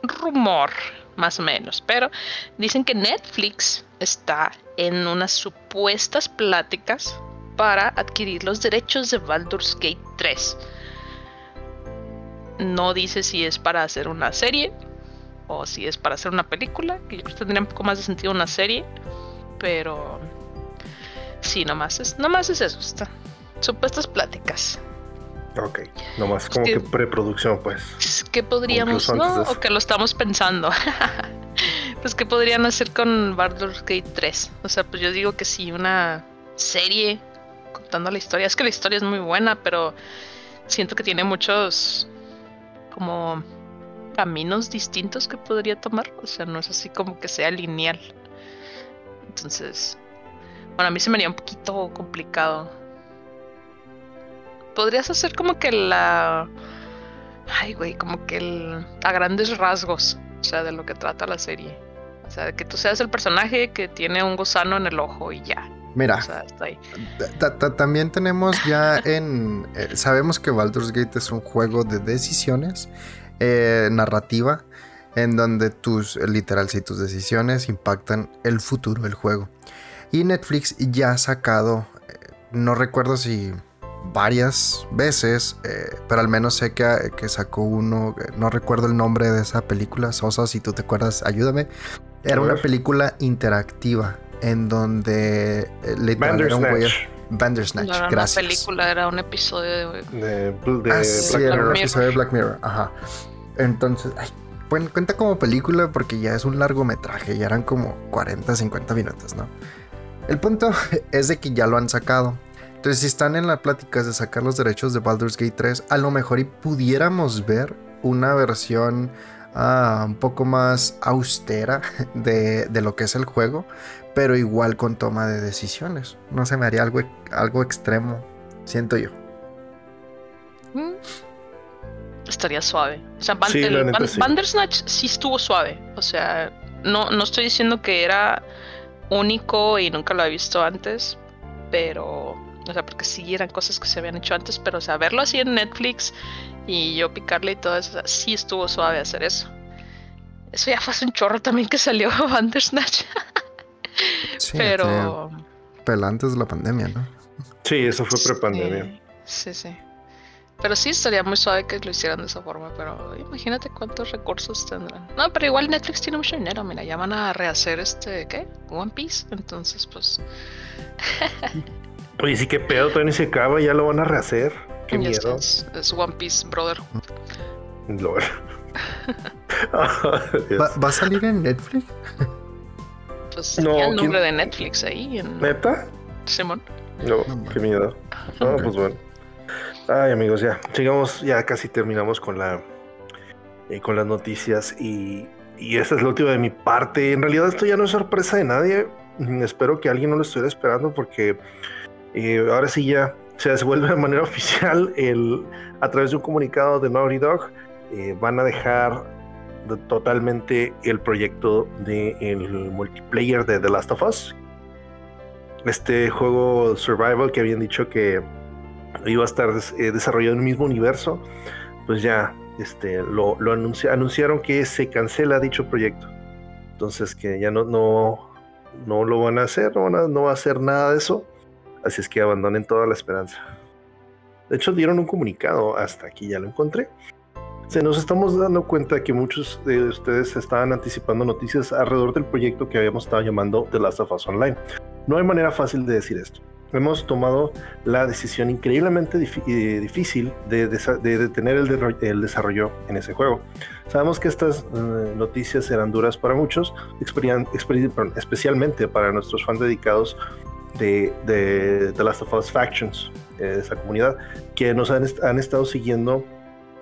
rumor, más o menos. Pero dicen que Netflix está en unas supuestas pláticas para adquirir los derechos de Baldur's Gate 3 no dice si es para hacer una serie o si es para hacer una película, que yo creo que tendría un poco más de sentido una serie, pero sí, nomás es, nomás es eso, está. Supuestas pláticas. Ok, nomás como que, preproducción, pues. ¿Qué podríamos, no? O que lo estamos pensando. pues, ¿qué podrían hacer con Baldur's Gate 3? O sea, pues yo digo que sí, una serie contando la historia. Es que la historia es muy buena, pero siento que tiene muchos como caminos distintos que podría tomar. O sea, no es así como que sea lineal. Entonces, bueno, a mí se me haría un poquito complicado. Podrías hacer como que la... Ay, güey, como que a grandes rasgos, o sea, de lo que trata la serie. O sea, que tú seas el personaje que tiene un gusano en el ojo y ya. Mira, también tenemos ya en... Eh, sabemos que Baldur's Gate es un juego de decisiones, eh, narrativa, en donde tus, literal, si tus decisiones impactan el futuro del juego. Y Netflix ya ha sacado, eh, no recuerdo si varias veces, eh, pero al menos sé que, que, sacó uno, no recuerdo el nombre de esa película, Sosa, si tú te acuerdas, ayúdame. Era una película interactiva en donde eh, literal era un güey... Bandersnatch, no era gracias. Una película era un episodio de, de, de ah, sí, Black era un episodio de Black Mirror. Ajá. Entonces, ay, bueno, cuenta como película porque ya es un largometraje, ya eran como 40, 50 minutos, ¿no? El punto es de que ya lo han sacado. Entonces, si están en la plática de sacar los derechos de Baldur's Gate 3, a lo mejor y pudiéramos ver una versión uh, un poco más austera de, de, lo que es el juego, pero igual con toma de decisiones. No se me haría algo, algo extremo, siento yo. Mm. Estaría suave. O sea, sí, Bandersnatch sí estuvo suave. O sea, no, no estoy diciendo que era único y nunca lo había visto antes, pero, o sea, porque sí eran cosas que se habían hecho antes, pero, o sea, verlo así en Netflix y yo picarle y todo eso, sí estuvo suave hacer eso. Eso ya fue hace un chorro también que salió Bandersnatch. Sí, pero... Pero antes de la pandemia, ¿no? Sí, eso fue pre-pandemia. Sí, sí. Pero sí estaría muy suave que lo hicieran de esa forma, pero imagínate cuántos recursos tendrán. No, pero igual Netflix tiene mucho dinero, mira, ya van a rehacer este, ¿qué? One Piece, entonces pues... Oye, sí, qué pedo, todavía ni se acaba, ya lo van a rehacer. Qué miedo. Es, One Piece, brother. Lord. ¿Va, a salir en Netflix? Pues no, el nombre de Netflix ahí. En... ¿Neta? Simón. No, qué miedo. No, pues bueno. Ay, amigos, ya. Llegamos, ya casi terminamos con la eh, con las noticias y, y esa es la última de mi parte. En realidad esto ya no es sorpresa de nadie. Mm, espero que alguien no lo estuviera esperando porque eh, ahora sí ya se vuelve de manera oficial el, a través de un comunicado de Naughty Dog. Eh, van a dejar totalmente el proyecto del el multiplayer de The Last of Us. Este juego survival que habían dicho que iba a estar eh, desarrollado en el mismo universo, pues ya este, lo, anunciaron que se cancela dicho proyecto. Entonces que ya no, no, no lo van a hacer, no, van no va a hacer nada de eso. Así es que abandonen toda la esperanza. De hecho, dieron un comunicado, hasta aquí ya lo encontré. Se nos estamos dando cuenta que muchos de ustedes estaban anticipando noticias alrededor del proyecto que habíamos estado llamando The Last of Us Online. No hay manera fácil de decir esto hemos tomado la decisión increíblemente eh, difícil de, detener el, desarrollo en ese juego. Sabemos que estas eh, noticias serán duras para muchos, especialmente para nuestros fans dedicados de, The Last of Us Factions, de esa comunidad, que nos han, estado siguiendo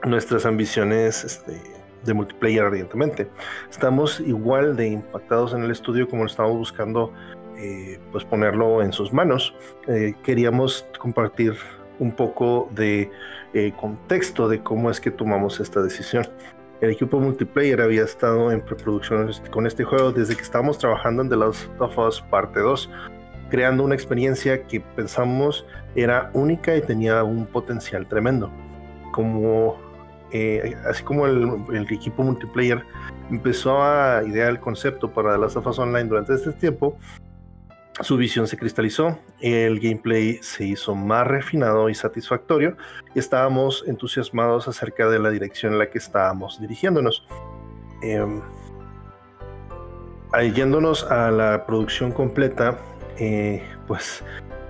nuestras ambiciones este, de multiplayer ardientemente. Estamos igual de impactados en el estudio como lo estamos buscando eh, pues ponerlo en sus manos. Eh, queríamos compartir un poco de eh, contexto de cómo es que tomamos esta decisión. El equipo multiplayer había estado en preproducción con este juego desde que estábamos trabajando en The Last of Us Parte 2, creando una experiencia que pensamos era única y tenía un potencial tremendo. Como, así como el, equipo multiplayer empezó a idear el concepto para The Last Online durante este tiempo, su visión se cristalizó, el gameplay se hizo más refinado y satisfactorio y estábamos entusiasmados acerca de la dirección en la que estábamos dirigiéndonos. Eh, yéndonos a la producción completa, eh, pues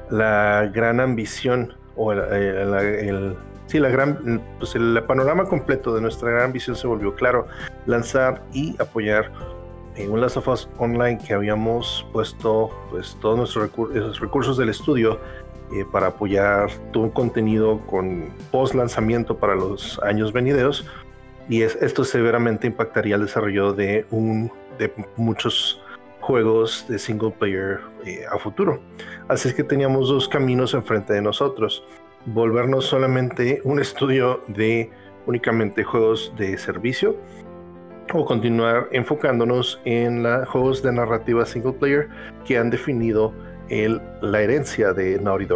la gran ambición o el, sí, la gran, pues el panorama completo de nuestra gran visión se volvió claro, lanzar y apoyar en un Last of Us Online que habíamos puesto pues todos nuestros recursos, recursos del estudio eh, para apoyar todo un contenido con post lanzamiento para los años venideros. Y es, esto severamente impactaría el desarrollo de un de muchos juegos de single player eh, a futuro. Así es que teníamos dos caminos enfrente de nosotros volvernos solamente un estudio de únicamente juegos de servicio o continuar enfocándonos en los juegos de narrativa single player que han definido la herencia de Naughty.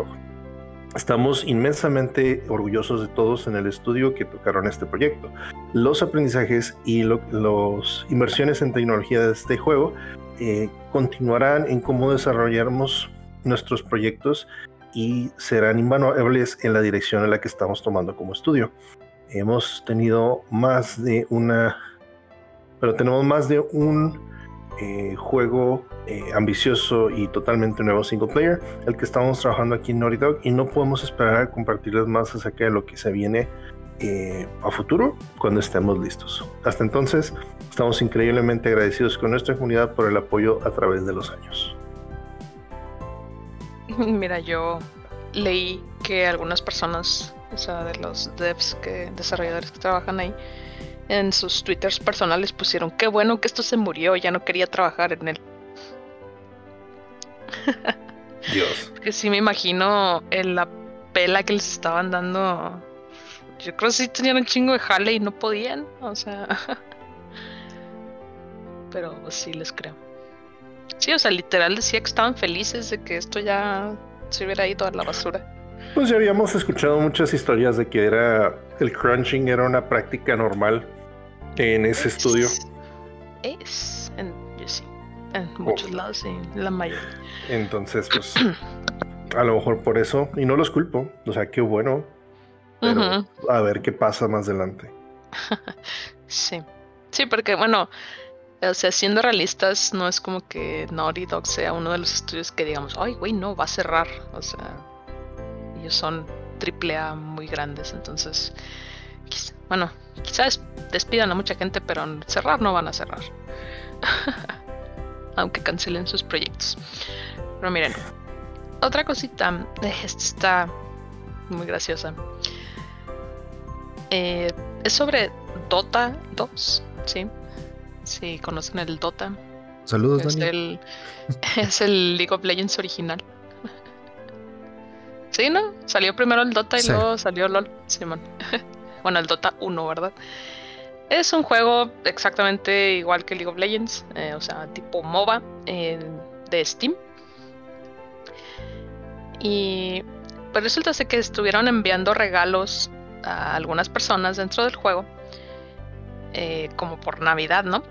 Estamos inmensamente orgullosos de todos en el estudio que tocaron este proyecto. los aprendizajes y las inversiones en tecnología de este juego eh, continuarán en cómo desarrollamos nuestros proyectos y serán invaluables en la dirección en la que estamos tomando como estudio. Hemos tenido más de una, pero tenemos más de un eh, juego eh, ambicioso y totalmente nuevo single player, el que estamos trabajando aquí en Naughty Dog y no podemos esperar a compartirles más acerca de lo que se viene eh, a futuro cuando estemos listos. Hasta entonces, estamos increíblemente agradecidos con nuestra comunidad por el apoyo a través de los años. Mira, yo leí que algunas personas, o sea, de los devs, que desarrolladores que trabajan ahí, en sus twitters personales pusieron, qué bueno que esto se murió, ya no quería trabajar en él. Dios. Que sí me imagino en la pela que les estaban dando. Yo creo que sí tenían un chingo de jale y no podían, o sea. Pero sí les creo. Sí, o sea, literal decía que estaban felices de que esto ya se hubiera ido a la basura. Pues ya habíamos escuchado muchas historias de que era el crunching era una práctica normal en ese estudio. Es, en, yo sí, en muchos oh. lados, sí, la mayoría. Entonces, pues, a lo mejor por eso, y no los culpo, o sea, qué bueno, pero a ver qué pasa más adelante. sí, sí, porque bueno, o sea, siendo realistas, no es como que Naughty Dog sea uno de los estudios que digamos, ay, güey, no, va a cerrar, o sea, ellos son triple A muy grandes, entonces, bueno, quizás despidan a mucha gente, pero cerrar no van a cerrar. Aunque cancelen sus proyectos. Pero miren, otra cosita, está muy graciosa. Eh, es sobre Dota 2, ¿sí? Si conocen el Dota. Saludos, es El, es el League of Legends original. Sí, ¿no? Salió primero el Dota y luego salió LOL. Simón. bueno, el Dota 1, ¿verdad? Es un juego exactamente igual que League of Legends, eh, o sea, tipo MOBA eh, de Steam. Y pues resulta que estuvieron enviando regalos a algunas personas dentro del juego, eh, como por Navidad, ¿no?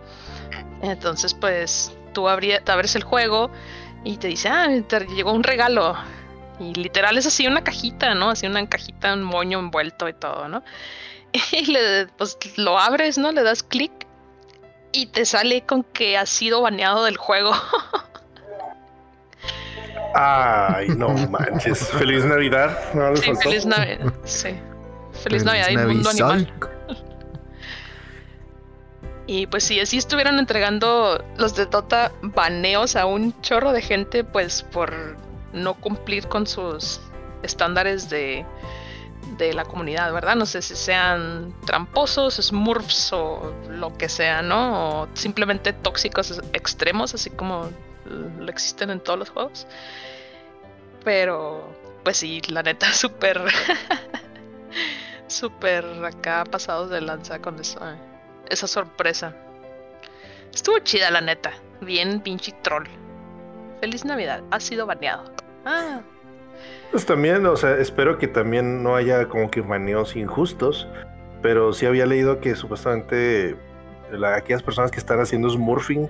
Entonces, pues tú abres el juego y te dice, ah, te llegó un regalo. Y literal es así una cajita, ¿no? Así una cajita, un moño envuelto y todo, ¿no? Y le, pues lo abres, ¿no? Le das clic y te sale con que has sido baneado del juego. Ay, no manches. Feliz Navidad. sí, feliz Navidad. Sí. Feliz, Navidad y mundo animal. Y pues si así estuvieran entregando los de Dota baneos a un chorro de gente, pues por no cumplir con sus estándares de, de la comunidad, ¿verdad? No sé si sean tramposos, smurfs o lo que sea, ¿no? O simplemente tóxicos extremos, así como lo existen en todos los juegos. Pero, pues sí, la neta, súper. súper acá pasados de lanza con esa, esa sorpresa. Estuvo chida, la neta. Bien, pinche troll. Feliz Navidad. Ha sido baneado. Ah. Pues también, o sea, espero que también no haya como que baneos injustos, pero sí había leído que supuestamente aquellas personas que están haciendo smurfing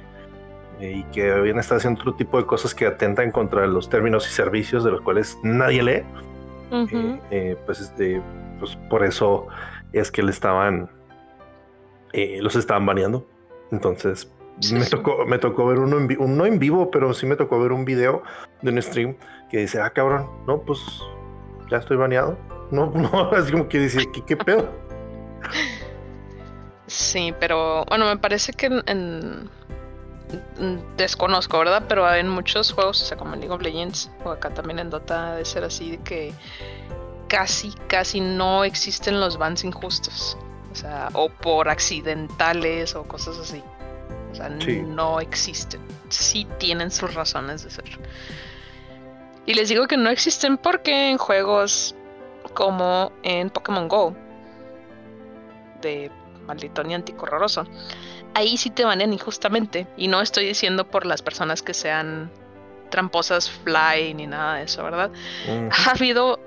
eh, y que habían estado haciendo otro tipo de cosas que atentan contra los términos y servicios de los cuales nadie lee, eh, eh, pues, este, pues por eso es que le estaban, los estaban baneando. Entonces, me, Tocó, me tocó ver uno en, no en vivo, pero sí me tocó ver un video de un stream que dice, ah, cabrón, no, pues ya estoy baneado. No, no, así como que dice, ¿qué, qué pedo? Sí, pero bueno, me parece que en, desconozco, ¿verdad? Pero en muchos juegos, o sea, como en League of Legends o acá también en Dota, de ser así de que casi, casi no existen los bans injustos. O sea, o por accidentales o cosas así. O sea, no existen. Sí tienen sus razones de ser. Y les digo que no existen porque en juegos como en Pokémon Go, de maldito antico horroroso, ahí sí te banean injustamente. Y no estoy diciendo por las personas que sean tramposas fly ni nada de eso, ¿verdad? Ha habido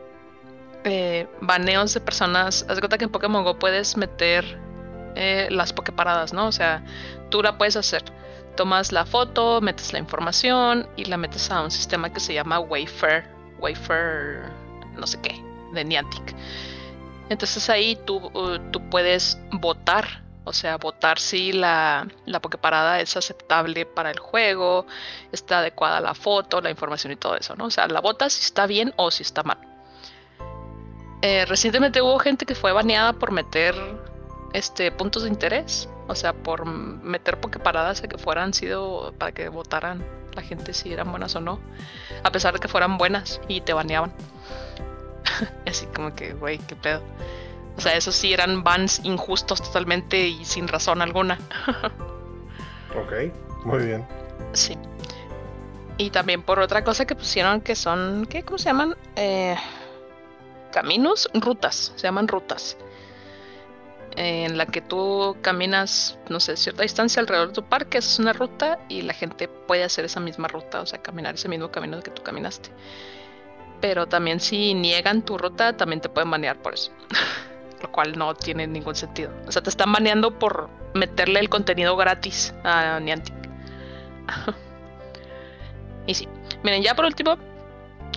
eh, baneos de personas. Haz cuenta que en Pokémon Go puedes meter eh, las pokeparadas, ¿no? O sea, tú la puedes hacer. Tomas la foto, metes la información y la metes a un sistema que se llama Wayfair, Wayfair, no sé qué, de Niantic. Entonces ahí tú, uh, tú puedes votar, o sea, votar si la, la Pokeparada es aceptable para el juego, está adecuada la foto, la información y todo eso, ¿no? O sea, la votas si está bien o si está mal. Eh, recientemente hubo gente que fue baneada por meter este puntos de interés, o sea, por meter pokeparadas a que fueran sido para que votaran la gente si eran buenas o no, a pesar de que fueran buenas y te baneaban. Así como que, güey, qué pedo. O sea, esos sí eran bans injustos totalmente y sin razón alguna. ok, muy bien. Sí. Y también por otra cosa que pusieron que son, ¿qué? ¿Cómo se llaman? Eh, caminos, rutas, se llaman rutas. En la que tú caminas, no sé, cierta distancia alrededor de tu parque, es una ruta y la gente puede hacer esa misma ruta, o sea, caminar ese mismo camino que tú caminaste. Pero también si niegan tu ruta, también te pueden banear por eso. Lo cual no tiene ningún sentido. O sea, te están baneando por meterle el contenido gratis a Niantic. y sí. Miren, ya por último,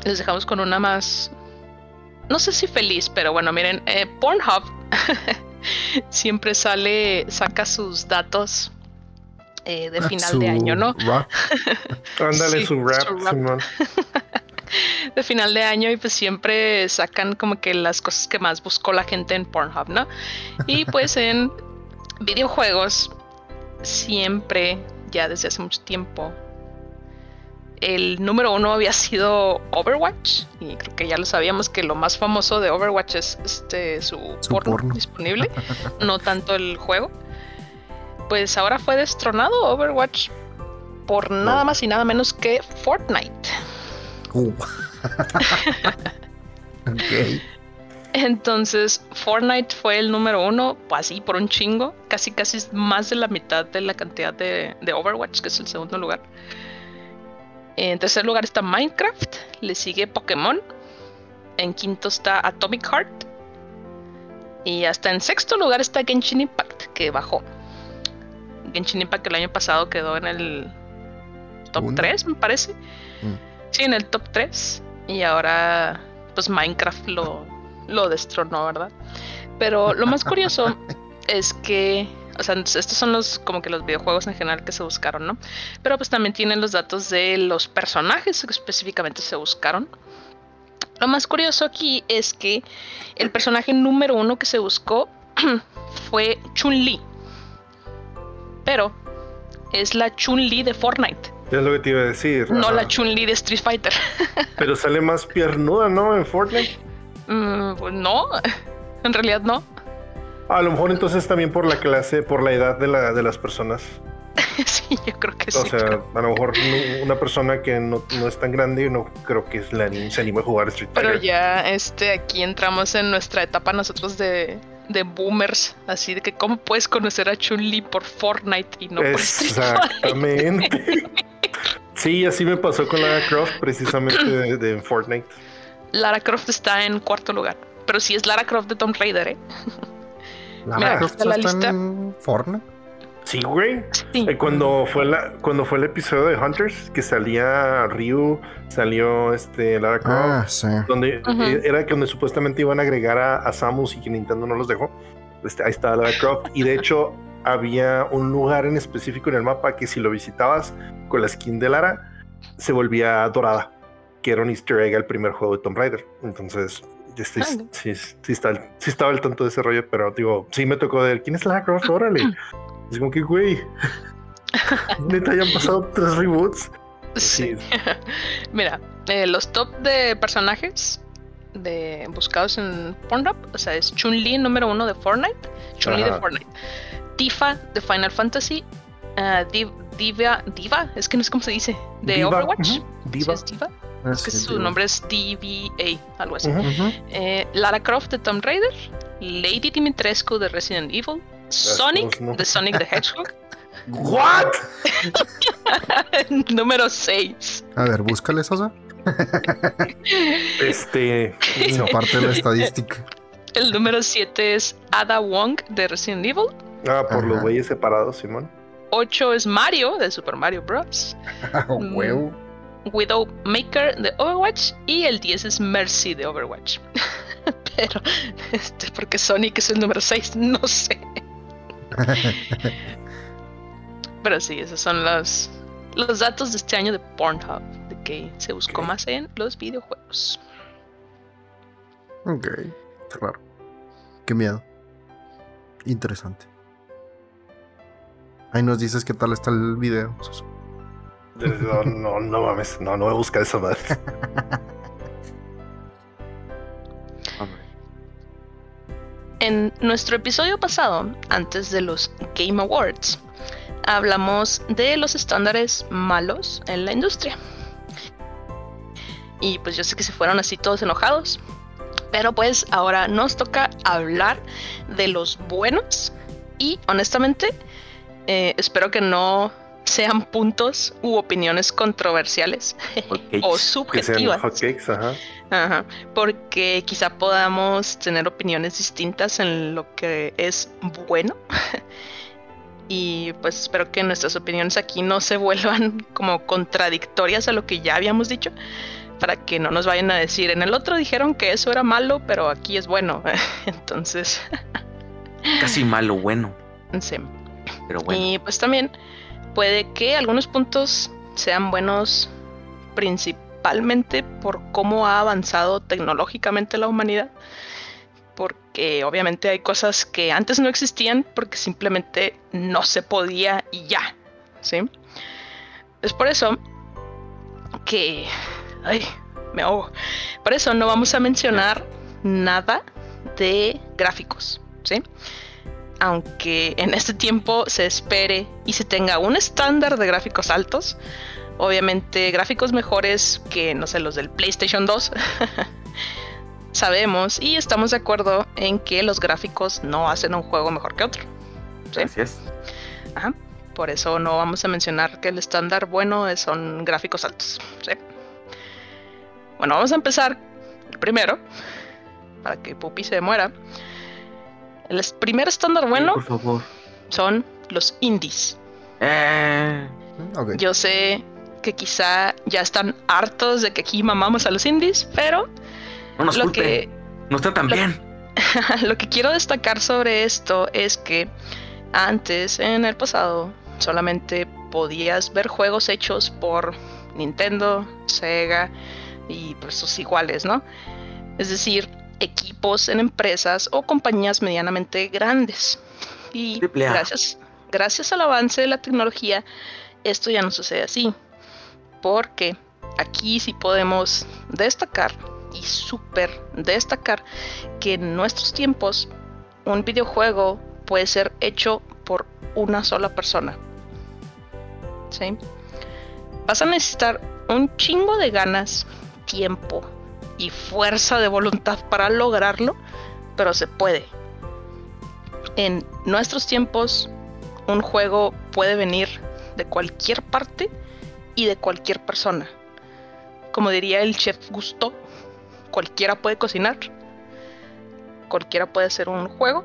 les dejamos con una más no sé si feliz, pero bueno, miren, eh, Pornhub siempre sale, saca sus datos eh, de ah, final de año, ¿no? Ándale su rap, de final de año y pues siempre sacan como que las cosas que más buscó la gente en Pornhub, ¿no? Y pues en videojuegos siempre, ya desde hace mucho tiempo, el número uno había sido Overwatch y creo que ya lo sabíamos que lo más famoso de Overwatch es este su, porno, disponible, no tanto el juego. Pues ahora fue destronado Overwatch por nada más y nada menos que Fortnite. Uh. Entonces, Fortnite fue el número uno, pues así por un chingo, casi casi más de la mitad de la cantidad de, de Overwatch, que es el segundo lugar. En tercer lugar está Minecraft, le sigue Pokémon. En quinto está Atomic Heart. Y hasta en sexto lugar está Genshin Impact, que bajó. Genshin Impact el año pasado quedó en el top 3, me parece. Mm. Sí, en el top 3. Y ahora, pues Minecraft lo, lo destronó, ¿verdad? Pero lo más curioso es que o sea, estos son los como que los videojuegos en general que se buscaron, ¿no? Pero pues también tienen los datos de los personajes que específicamente se buscaron. Lo más curioso aquí es que el personaje número uno que se buscó fue Chun-Li. Pero es la Chun-Li de Fortnite. Es lo que te iba a decir. No la Chun-Li de Street Fighter. Pero sale más piernuda, ¿no? En Fortnite. Mm, pues no, en realidad no. A lo mejor entonces también por la clase, por la edad de, la, de las personas. sí, yo creo que sí. O sea, a lo mejor una persona que no, es tan grande, no creo que la, se anime a jugar Street Fighter. Pero ya este, aquí entramos en nuestra etapa nosotros de, de boomers, así de que cómo puedes conocer a Chun-Li por Fortnite y no por Street Exactamente. sí, así me pasó con Lara Croft, precisamente de, de, Fortnite. Lara Croft está en cuarto lugar, pero sí es Lara Croft de Tomb Raider, ¿eh? Mira, está la lista. en Fortnite? Sí, güey. Eh, cuando fue la, cuando fue el episodio de Hunters, que salía Ryu, salió este Lara Croft, ah, sí. donde eh, era que donde supuestamente iban a agregar a, Samus y que Nintendo no los dejó. Este, ahí estaba Lara Croft. y de hecho, había un lugar en específico en el mapa que si lo visitabas con la skin de Lara, se volvía dorada, que era un easter egg al primer juego de Tomb Raider. Entonces, Sí, sí, sí, estaba al tanto de ese rollo, pero digo, sí me tocó ver quién es Lara Croft, órale. es como que, güey, neta, ya han pasado tres reboots. Sí. Mira, eh, los top de personajes de buscados en Pornhub, o sea, es Chun-Li número uno de Fortnite, Chun-Li de Fortnite, Tifa de Final Fantasy, uh, Diva, Diva, es que no sé cómo se dice, de Overwatch. Diva. Diva? Ah, es que su nombre es TVA, algo así. Eh, Lara Croft de Tomb Raider, Lady Dimitrescu de Resident Evil, Sonic de Sonic the Hedgehog. ¿What? Número 6. A ver, búscale, Sosa. este. Aparte de la estadística. El número 7 es Ada Wong de Resident Evil. Ah, por los güeyes separados, Simón. 8 es Mario de Super Mario Bros. Huevo. Widowmaker de Overwatch y el 10 es Mercy de Overwatch. Pero, este, porque Sonic es el número 6, no sé. Pero sí, esos son los, los datos de este año de Pornhub, de que se buscó más en los videojuegos. ok, claro. Qué miedo. Interesante. Ahí nos dices qué tal está el video. No, no, no mames, no, no voy a buscar esa madre. En nuestro episodio pasado, antes de los Game Awards, hablamos de los estándares malos en la industria. Y pues yo sé que se fueron así todos enojados. Pero pues ahora nos toca hablar de los buenos. Y honestamente, eh, espero que no sean puntos u opiniones controversiales o subjetivas. hotcakes, ajá. Ajá, porque quizá podamos tener opiniones distintas en lo que es bueno. y pues espero que nuestras opiniones aquí no se vuelvan como contradictorias a lo que ya habíamos dicho, para que no nos vayan a decir, en el otro dijeron que eso era malo, pero aquí es bueno. Entonces, Casi malo, bueno. sí. Pero bueno. Y pues también puede que algunos puntos sean buenos principalmente por cómo ha avanzado tecnológicamente la humanidad. Porque obviamente hay cosas que antes no existían porque simplemente no se podía y ya. ¿Sí? Es por eso que... Ay, me ahogo. Por eso no vamos a mencionar nada de gráficos. ¿Sí? Aunque en este tiempo se espere y se tenga un estándar de gráficos altos, obviamente gráficos mejores que, no sé, los del PlayStation 2, sabemos y estamos de acuerdo en que los gráficos no hacen un juego mejor que otro. ¿sí? Así es. Ajá. Por eso no vamos a mencionar que el estándar bueno son gráficos altos. ¿sí? Bueno, vamos a empezar primero, para que Pupi se muera. El primer estándar bueno Por favor. son los indies. Eh. Yo sé que quizá ya están hartos de que aquí mamamos a los indies, pero no nos lo culpe. que, No está tan lo- bien. lo que quiero destacar sobre esto es que antes, en el pasado, solamente podías ver juegos hechos por Nintendo, Sega y pues sus iguales, ¿no? Es decir, equipos en empresas o compañías medianamente grandes. Y gracias, gracias al avance de la tecnología, esto ya no sucede así. Porque aquí sí podemos destacar y súper destacar que en nuestros tiempos un videojuego puede ser hecho por una sola persona. ¿Sí? Vas a necesitar un chingo de ganas, tiempo y fuerza de voluntad para lograrlo, pero se puede. En nuestros tiempos, un juego puede venir de cualquier parte y de cualquier persona. Como diría el chef Gusto, cualquiera puede cocinar, cualquiera puede hacer un juego.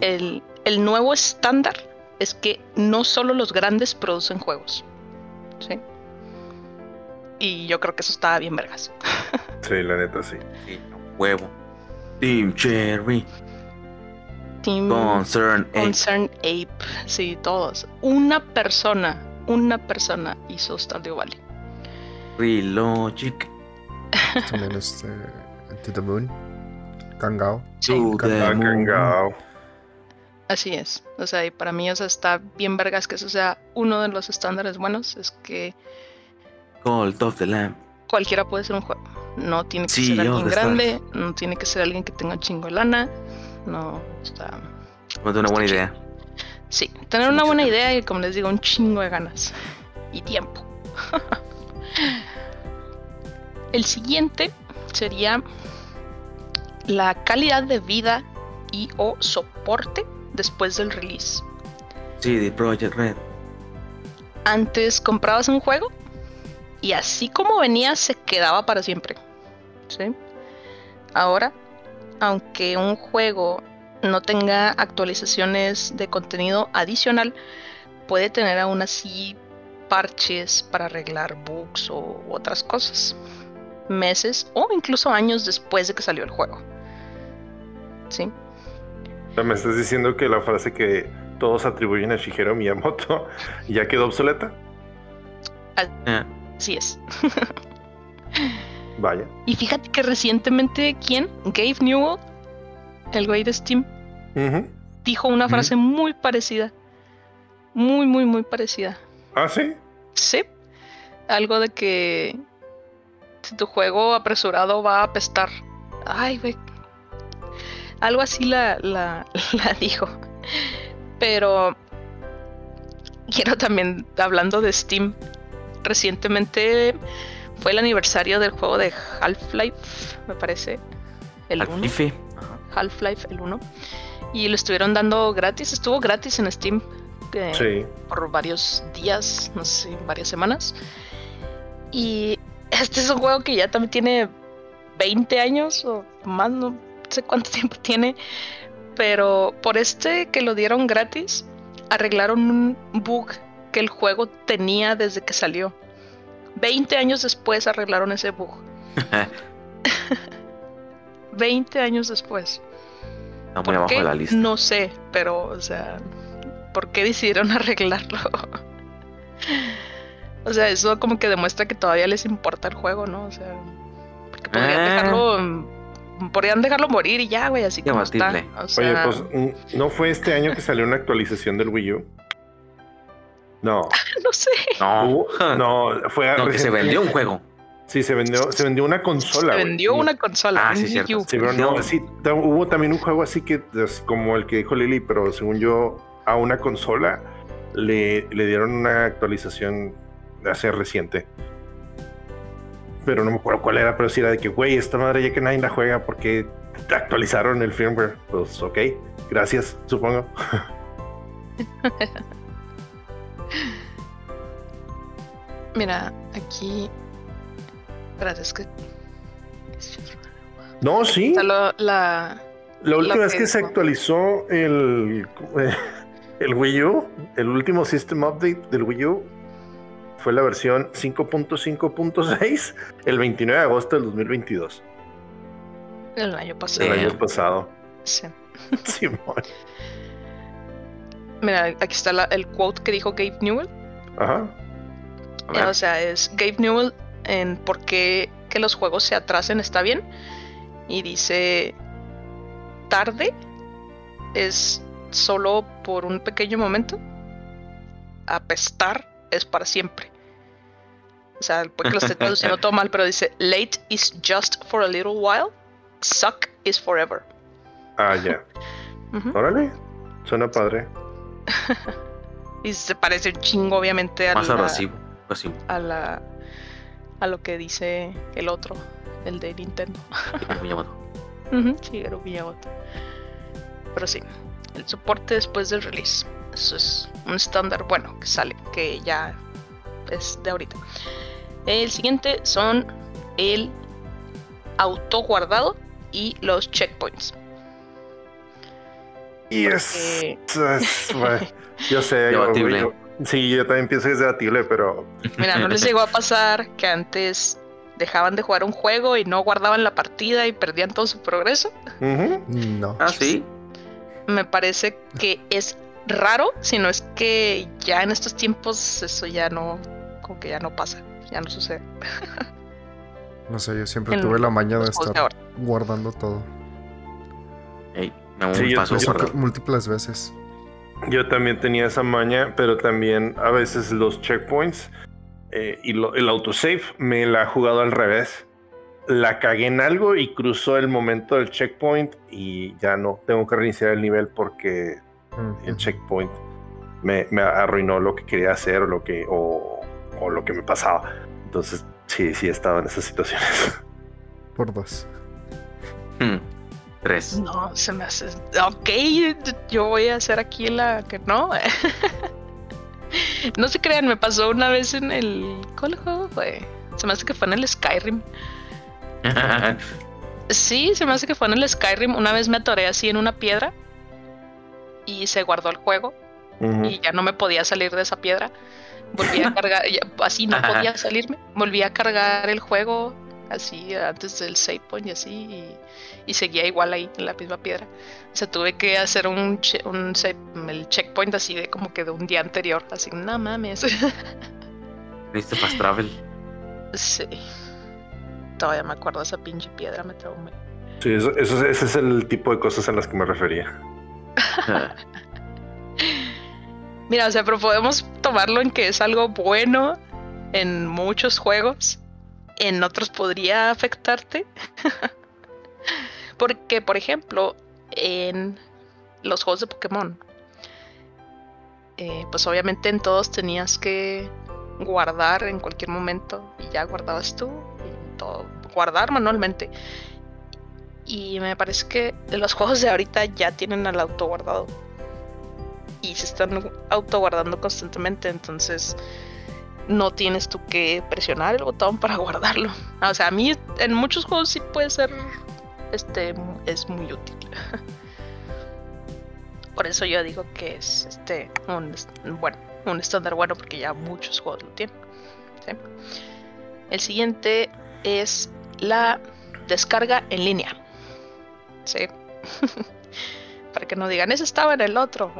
El, el nuevo estándar es que no solo los grandes producen juegos. ¿sí? Y yo creo que eso está bien vergas. Sí, la neta, sí. Sí, huevo. Team Cherry. Team Concern. Ape. Concern Ape, sí, todos. Una persona, una persona hizo Stardew Valley. Relogic. También este. To the Moon. Kangao. Sí, To the moon. cangao. así es. O sea, y para mí, o sea, está bien vergas que eso sea uno de los estándares buenos. Es que Cult of the Lamb. cualquiera puede ser un juego. No tiene que Sí, ser alguien grande, no tiene que ser alguien que tenga un chingo de lana. No, está. Da una buena idea. Sí, tener Sí, una buena tiempo. idea y, como les digo, un chingo de ganas y tiempo. El siguiente sería la calidad de vida y o soporte después del release. Sí, de Project Red. Antes comprabas un juego y así como venía se quedaba para siempre. ¿sí? Ahora, aunque un juego no tenga actualizaciones de contenido adicional, puede tener aún así parches para arreglar bugs o otras cosas. Meses o incluso años después de que salió el juego. ¿Sí? ¿Me estás diciendo que la frase que todos atribuyen a Shigeru Miyamoto ya quedó obsoleta? Eh, Así es. Vaya. Y fíjate que recientemente, ¿quién? Gabe Newell, el güey de Steam, dijo una frase muy parecida. Muy, muy, muy parecida. Ah, sí. Sí. Algo de que si tu juego apresurado va a apestar. Ay, güey. Algo así la, la, la dijo. Pero quiero también, hablando de Steam, recientemente fue el aniversario del juego de Half-Life, me parece. El 1. Half-Life. Half-Life, el 1. Y lo estuvieron dando gratis, estuvo gratis en Steam eh, Sí. por varios días, no sé, varias semanas. Y este es un juego que ya también tiene 20 años o más, no sé cuánto tiempo tiene. Pero por este que lo dieron gratis, arreglaron un bug que el juego tenía desde que salió. 20 años después arreglaron ese bug. 20 años después. Está muy ¿Por abajo qué? de la lista. No sé, pero, o sea, ¿por qué decidieron arreglarlo? o sea, eso como que demuestra que todavía les importa el juego, ¿no? O sea, porque podrían Ah. dejarlo, mm, podrían dejarlo morir y ya, güey, así está. O sea, Oye, pues, ¿no fue este año que salió una actualización del Wii U? No. no sé. No. No, fue No, que se vendió un juego. Sí, se vendió, se vendió una consola. Se vendió una consola. Ah, sí, cierto. Sí, pero no, No. sí, ta- hubo también un juego así que es como el que dijo Lili, pero según yo, a una consola le, le dieron una actualización hace reciente. Pero no me acuerdo cuál era, pero sí era de que, güey, esta madre ya que nadie la juega porque actualizaron el firmware. Pues ok, gracias, supongo. Mira, aquí. Espérate, es que. No, sí. Está lo- la. La última vez que que se actualizó el, el Wii U, el último System Update del Wii U, fue la versión 5.5.6 el 29 de agosto del 2022, El año pasado. el año pasado. Sí. Simón. Mira, aquí está la- el quote que dijo Gabe Newell. Ajá. Ver. O sea, es Gabe Newell en por qué que los juegos se atrasen está bien. Y dice, tarde es solo por un pequeño momento. Apestar es para siempre. O sea, puede que lo esté traduciendo todo mal, pero dice, late is just for a little while. Suck is forever. Ah, ya. Ujú. Órale. Suena padre. Y se parece un chingo, obviamente, a Más la, abrasivo. abrasivo. a la a lo que dice el otro, el de Nintendo. Shigeru Miyamoto. Shigeru Miyamoto. Pero sí, el soporte después del release. Eso es un estándar bueno que sale, que ya es de ahorita. El siguiente son el auto guardado y los checkpoints. Y es, Porque- es- bueno, yo sé. Debatible. yo- sí, yo también pienso que es debatible, pero Mira, no les llegó a pasar que antes dejaban de jugar un juego y no guardaban la partida y perdían todo su progreso. No. Ah, sí. Me parece que es raro, si no es que ya en estos tiempos eso ya no, como que ya no pasa, ya no sucede. No sé, yo siempre En tuve la maña de estar guardando todo. Sí, yo- paso yo- guardado. múltiples veces. Yo también tenía esa maña, pero también a veces los checkpoints eh, y lo- el autosave me la ha jugado al revés. La cagué en algo y cruzó el momento del checkpoint y ya no tengo que reiniciar el nivel porque el checkpoint me, me arruinó lo que quería hacer o lo que o, o lo que me pasaba. Entonces sí, sí he estado en esas situaciones. Por dos. Hmm. Tres. No, se me hace. Ok, yo voy a hacer aquí la que no. no se crean, me pasó una vez en el. ¿Cuál juego fue? Se me hace que fue en el Skyrim. Sí, se me hace que fue en el Skyrim. Una vez me atoré así en una piedra y se guardó el juego y ya no me podía salir de esa piedra. Volví a cargar, así no podía salirme. Volví a cargar el juego así antes del save point y así y, y seguía igual ahí en la misma piedra. O sea, tuve que hacer un, che- un el checkpoint así de como que de un día anterior, así, no mames. ¿Viste Fast Travel? sí. Todavía me acuerdo de esa pinche piedra, me traumé. Sí, eso, eso es- ese es el tipo de cosas a las que me refería. Mira, o sea, pero podemos tomarlo en que es algo bueno en muchos juegos, en otros podría afectarte. Porque, por ejemplo, en los juegos de Pokémon, eh, pues obviamente en todos tenías que guardar en cualquier momento y ya guardabas tú y todo, guardar manualmente. Y me parece que los juegos de ahorita ya tienen el auto guardado y se están auto guardando constantemente, entonces no tienes tú que presionar el botón para guardarlo. O sea, a mí en muchos juegos sí puede ser, este, es muy útil. Por eso yo digo que es este un bueno, un estándar bueno porque ya muchos juegos lo tienen. El siguiente es la descarga en línea. Para que no digan, eso estaba en el otro.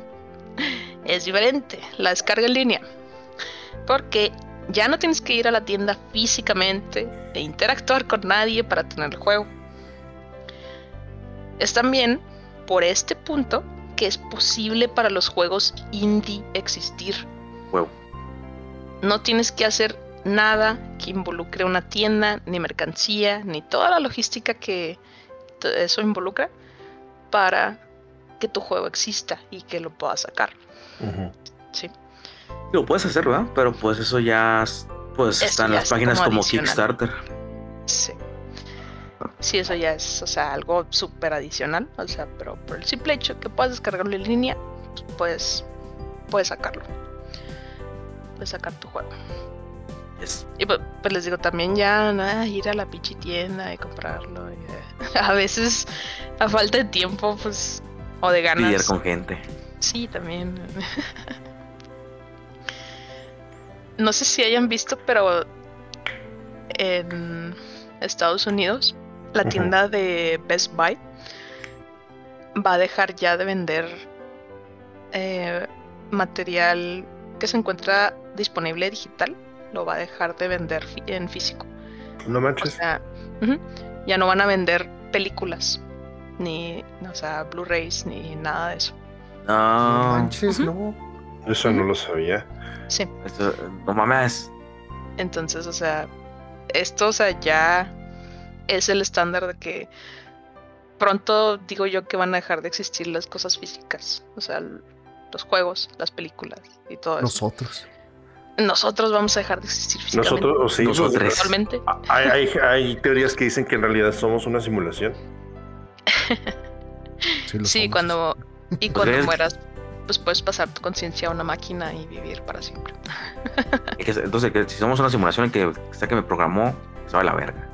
es diferente, la descarga en línea. Porque ya no tienes que ir a la tienda físicamente e interactuar con nadie para tener el juego. Es también por este punto que es posible para los juegos indie existir. No tienes que hacer nada que involucre una tienda, ni mercancía, ni toda la logística que eso involucra para que tu juego exista y que lo puedas sacar. Sí. Lo puedes hacer, ¿verdad? Pero pues eso ya es- pues Eso está en ya las páginas como. Kickstarter. Sí. Sí, eso ya es, o sea, algo súper adicional. O sea, pero por el simple hecho que puedas descargarlo en línea, pues puedes sacarlo. Puedes sacar tu juego. Yes. Y pues, pues les digo, también ya nada, ir a la pinche tienda y comprarlo. y, eh, a veces, a falta de tiempo, pues, o de Lidiar ganas. con gente. Sí, también. No sé si hayan visto, pero en Estados Unidos, la tienda de Best Buy va a dejar ya de vender eh, material que se encuentra disponible digital. Lo va a dejar de vender en físico. No O manches. sea, ujú, ya no van a vender películas, ni, o sea, Blu-rays, ni nada de eso. No No, manches, no. Eso no lo sabía. Sí. esto- no mames. Entonces, o sea, esto, o sea, ya es el estándar de que pronto digo yo que van a dejar de existir las cosas físicas, o sea, los juegos, las películas y todo eso. Nosotros. Nosotros vamos a dejar de existir físicamente. Nosotros, o sí, Nosotros. Actualmente. hay, hay, hay teorías que dicen que en realidad somos una simulación. Sí, Sí, cuando y Pues cuando mueras, pues puedes pasar tu conciencia a una máquina y vivir para siempre. Entonces, que si somos una simulación en que sea que me programó, se va a la verga.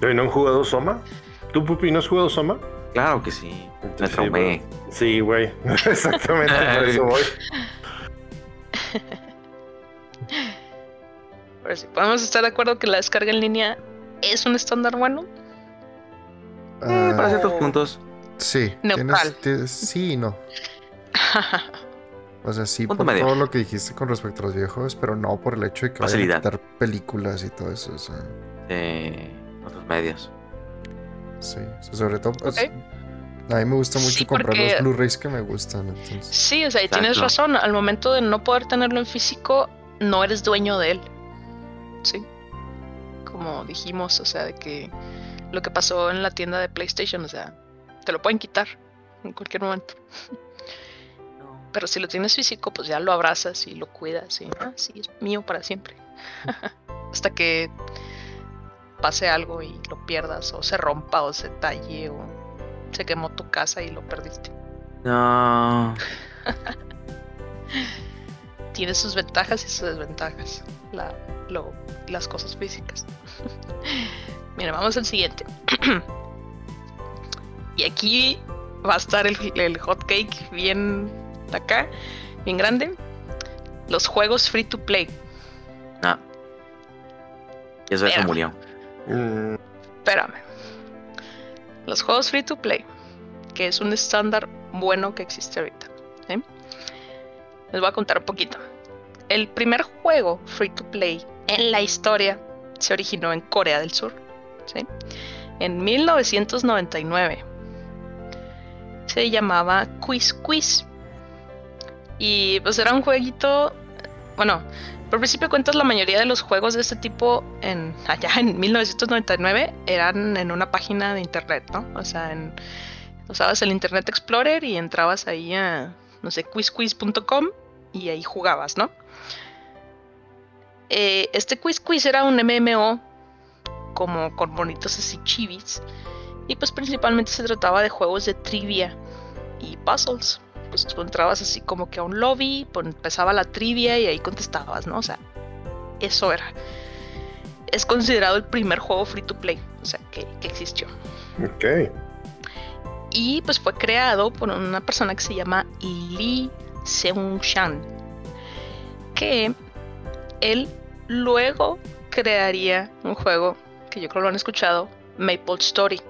¿Y no han jugado Soma? ¿Tú, Pupi, no has jugado Soma? Claro que sí. Me Entonces, traumé. Sí, güey. Exactamente, por eso voy. Pero sí, podemos estar de acuerdo que la descarga en línea es un estándar bueno. Eh, para ciertos puntos. sí, Neutral. tienes, tienes- sí y no. O sea, sí Punto por medio. todo lo que dijiste con respecto a los videojuegos, pero no por el hecho de que vayan a Facilidad. quitar películas y todo eso. O sea, de otros medios. sí. O sea, sobre todo, pues, Ok. a mí me gusta mucho Sí, comprar porque- los Blu-rays que me gustan. Entonces, Sí, o sea, y tienes razón. Al momento de no poder tenerlo en físico, no eres dueño de él. Sí. Como dijimos, o sea, de que lo que pasó en la tienda de PlayStation, o sea, te lo pueden quitar en cualquier momento. Pero si lo tienes físico, pues ya lo abrazas y lo cuidas y, ah, sí, es mío para siempre. Hasta que pase algo y lo pierdas, o se rompa, o se talle, o se quemó tu casa y lo perdiste. No. tiene sus ventajas y sus desventajas. La, lo- las cosas físicas. Mira, vamos al siguiente. y aquí va a estar el, el hot cake bien acá, bien grande. Los juegos free to play. Ah. Eso ya se murió. Mm, Espérame. Los juegos free to play, que es un estándar bueno que existe ahorita. ¿sí? Les voy a contar un poquito. El primer juego free to play en la historia se originó en Corea del Sur. ¿sí? En 1999. Se llamaba Quiz Quiz. Y pues era un jueguito. Bueno, por principio cuentas, la mayoría de los juegos de este tipo en allá en 1999 eran en una página de internet, ¿no? O sea, en, usabas el Internet Explorer y entrabas ahí a, no sé, quizquiz.com y ahí jugabas, ¿no? Eh, este Quiz Quiz era un MMO como con bonitos así chivis y pues principalmente se trataba de juegos de trivia y puzzles pues tú entrabas así como que a un lobby, pues empezaba la trivia y ahí contestabas, ¿no? O sea, eso era. Es considerado el primer juego free to play, o sea, que, que existió. ok. Y pues fue creado por una persona que se llama Lee Seung-shan, que él luego crearía un juego que yo creo lo han escuchado, Maple Story.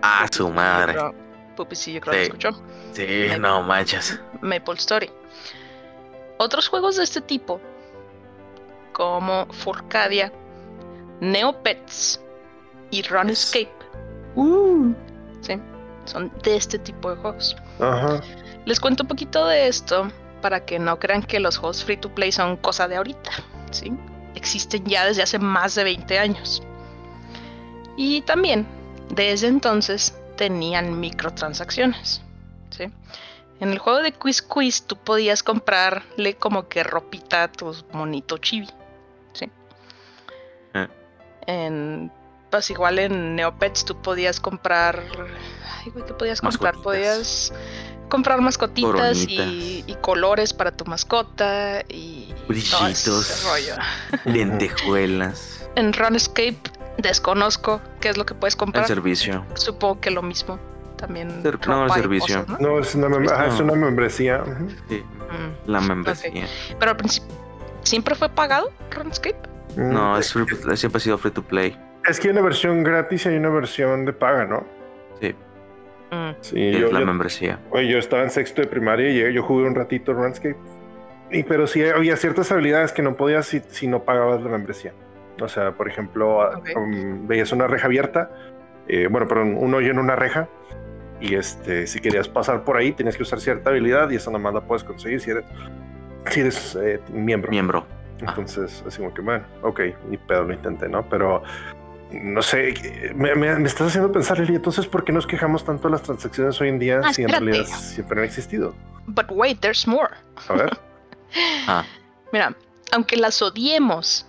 Ah, su madre. Pero, Pupi sí, yo creo que Sí. lo escuchó. Sí, no manches. Maple Story. Otros juegos de este tipo, como Furcadia, Neopets y Runescape, ¿sí? son de este tipo de juegos. Ajá. Les cuento un poquito de esto para que no crean que los juegos free to play son cosa de ahorita. ¿sí? Existen ya desde hace más de 20 años. Y también, desde entonces, tenían microtransacciones. ¿sí? En el juego de Quiz Quiz tú podías comprarle como que ropita a tu monito chibi. ¿sí? Ah. En, pues igual en Neopets tú podías comprar... Ay, güey, ¿qué podías comprar? Mascotitas. Podías comprar mascotitas y, colores para tu mascota y todo ese Brillitos. rollo. Lentejuelas. En Runescape desconozco qué es lo que puedes El comprar. servicio. Supongo que lo mismo. También. Ser- no, y servicio. cosas, ¿no? No, es una, mem- ajá, es No. una membresía. Sí, Mm. la membresía. Pero al principio, ¿siempre fue pagado Runescape? Mm, No, es free- siempre ha sido free to play. Es que hay una versión gratis y hay una versión de paga, ¿no? Sí, Mm. Sí, es yo, la yo- membresía. oye, yo estaba en sexto de primaria y yo, yo jugué un ratito RuneScape. Y, pero sí había ciertas habilidades que no podías si, si no pagabas la membresía. O sea, por ejemplo, a- Ok. um, veías una reja abierta, eh, bueno, perdón, un hoyo en una reja. Y este, si querías pasar por ahí, tenías que usar cierta habilidad y esa nomás la puedes conseguir si eres, si eres eh, miembro. Miembro. Entonces, así como que, bueno, ok, ni pedo lo intenté, ¿no? Pero no sé, me, me- me estás haciendo pensar, Lili, entonces, ¿por qué nos quejamos tanto de las transacciones hoy en día Ah, si en espérate. realidad siempre han existido? But wait, there's more. A ver, Ah, Mira, aunque las odiemos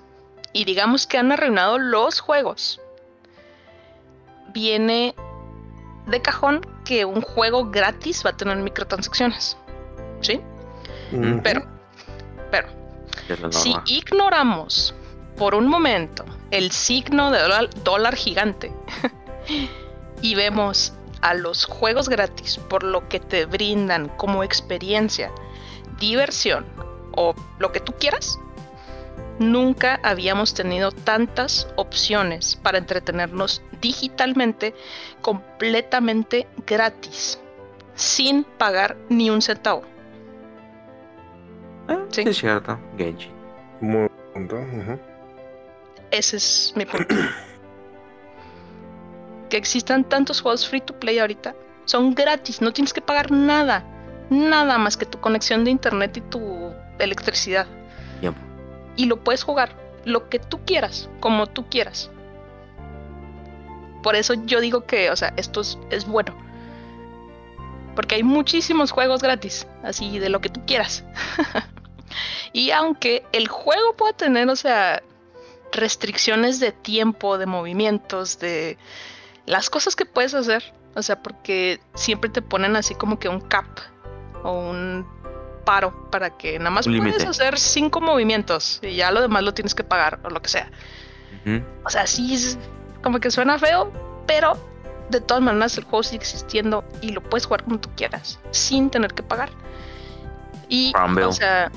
y digamos que han arruinado los juegos, viene de cajón que un juego gratis va a tener microtransacciones. ¿Sí? mm, Pero, pero, si ignoramos por un momento el signo de dólar, dólar gigante y vemos a los juegos gratis por lo que te brindan como experiencia, diversión o lo que tú quieras, nunca habíamos tenido tantas opciones para entretenernos digitalmente completamente gratis, sin pagar ni un centavo. Eh, sí. es cierto. Genji. muy punto, ujú. Ese es mi punto. que existan tantos juegos free to play ahorita. Son gratis, no tienes que pagar nada. Nada más que tu conexión de internet y tu electricidad. Tiempo. Y lo puedes jugar lo que tú quieras, como tú quieras. Por eso yo digo que, o sea, esto es, es bueno. Porque hay muchísimos juegos gratis, así de lo que tú quieras. y aunque el juego pueda tener, o sea, restricciones de tiempo, de movimientos, de las cosas que puedes hacer. O sea, porque siempre te ponen así como que un cap o un paro para que nada más puedes hacer cinco movimientos y ya lo demás lo tienes que pagar o lo que sea. O sea, sí es como que suena feo, pero de todas maneras el juego sigue existiendo y lo puedes jugar como tú quieras, sin tener que pagar. Y, o sea,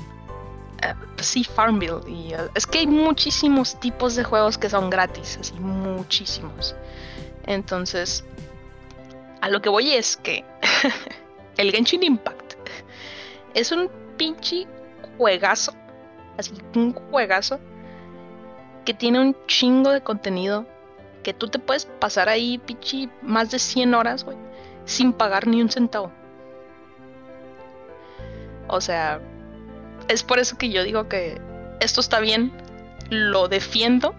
eh, sí, Farmville. Y, eh, es que hay muchísimos tipos de juegos que son gratis, así, muchísimos. Entonces, a lo que voy es que el Genshin Impact es un pinche juegazo, así, un juegazo que tiene un chingo de contenido que tú te puedes pasar ahí, pichi, más de 100 horas, güey, sin pagar ni un centavo. O sea, es por eso que yo digo que esto está bien, lo defiendo,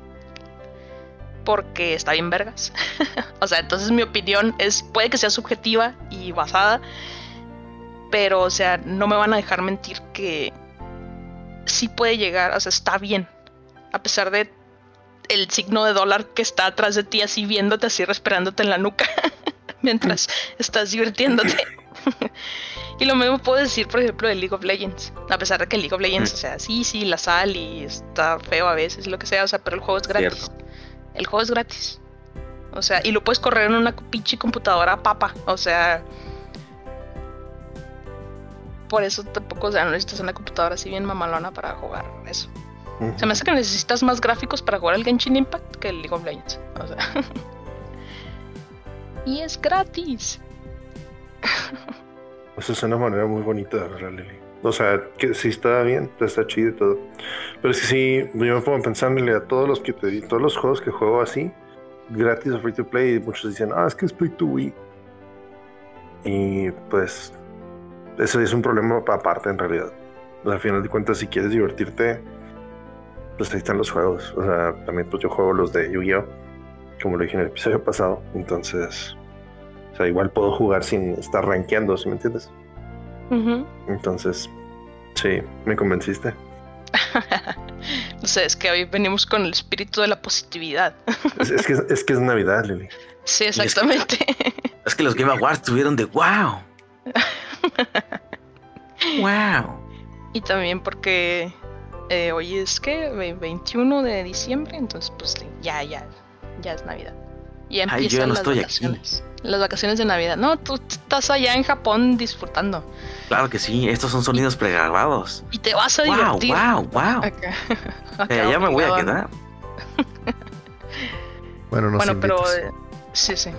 porque está bien vergas. o sea, entonces mi opinión es, puede que sea subjetiva y basada, pero o sea, no me van a dejar mentir que sí puede llegar, o sea, está bien, a pesar de el signo de dólar que está atrás de ti, así viéndote, así respirándote en la nuca, mientras estás divirtiéndote. y lo mismo puedo decir, por ejemplo, de League of Legends. A pesar de que League of Legends, mm. o sea, sí, sí, la sal y está feo a veces, lo que sea, o sea, pero el juego es gratis. El juego es gratis. O sea, y lo puedes correr en una pinche computadora papa. O sea. Por eso tampoco, o sea, no necesitas una computadora así bien mamalona para jugar eso. Se me hace que necesitas más gráficos para jugar el Genshin Impact que el League of Legends. O sea. y es gratis. Eso es una manera muy bonita de verla, Lili. O sea, que sí está bien, está chido y todo. Pero es que sí, yo me pongo pensándole a todos los que te todos los juegos que juego así, gratis o free to play, y muchos dicen, ah, es que es free to win. Y pues, eso es un problema aparte en realidad. al final de cuentas, si quieres divertirte, pues ahí están los juegos. O sea, también pues yo juego los de Yu-Gi-Oh! Como lo dije en el episodio pasado. Entonces, o sea, igual puedo jugar sin estar rankeando, ¿sí me entiendes? Entonces, sí, me convenciste. no sé, es que hoy venimos con el espíritu de la positividad. es, que, es que es Navidad, Lili. Sí, exactamente. Es que, los Game Awards tuvieron de wow. wow. Y también porque eh, hoy es que 21 de diciembre, entonces pues ya, ya, ya es Navidad. Ya empiezan las vacaciones. Las vacaciones de Navidad. No, tú estás allá en Japón disfrutando. Claro que sí, estos son sonidos pregrabados. Y te vas a divertir. Wow, wow, wow. ya me voy a quedar. bueno, no Bueno, pero eh, sí, sí.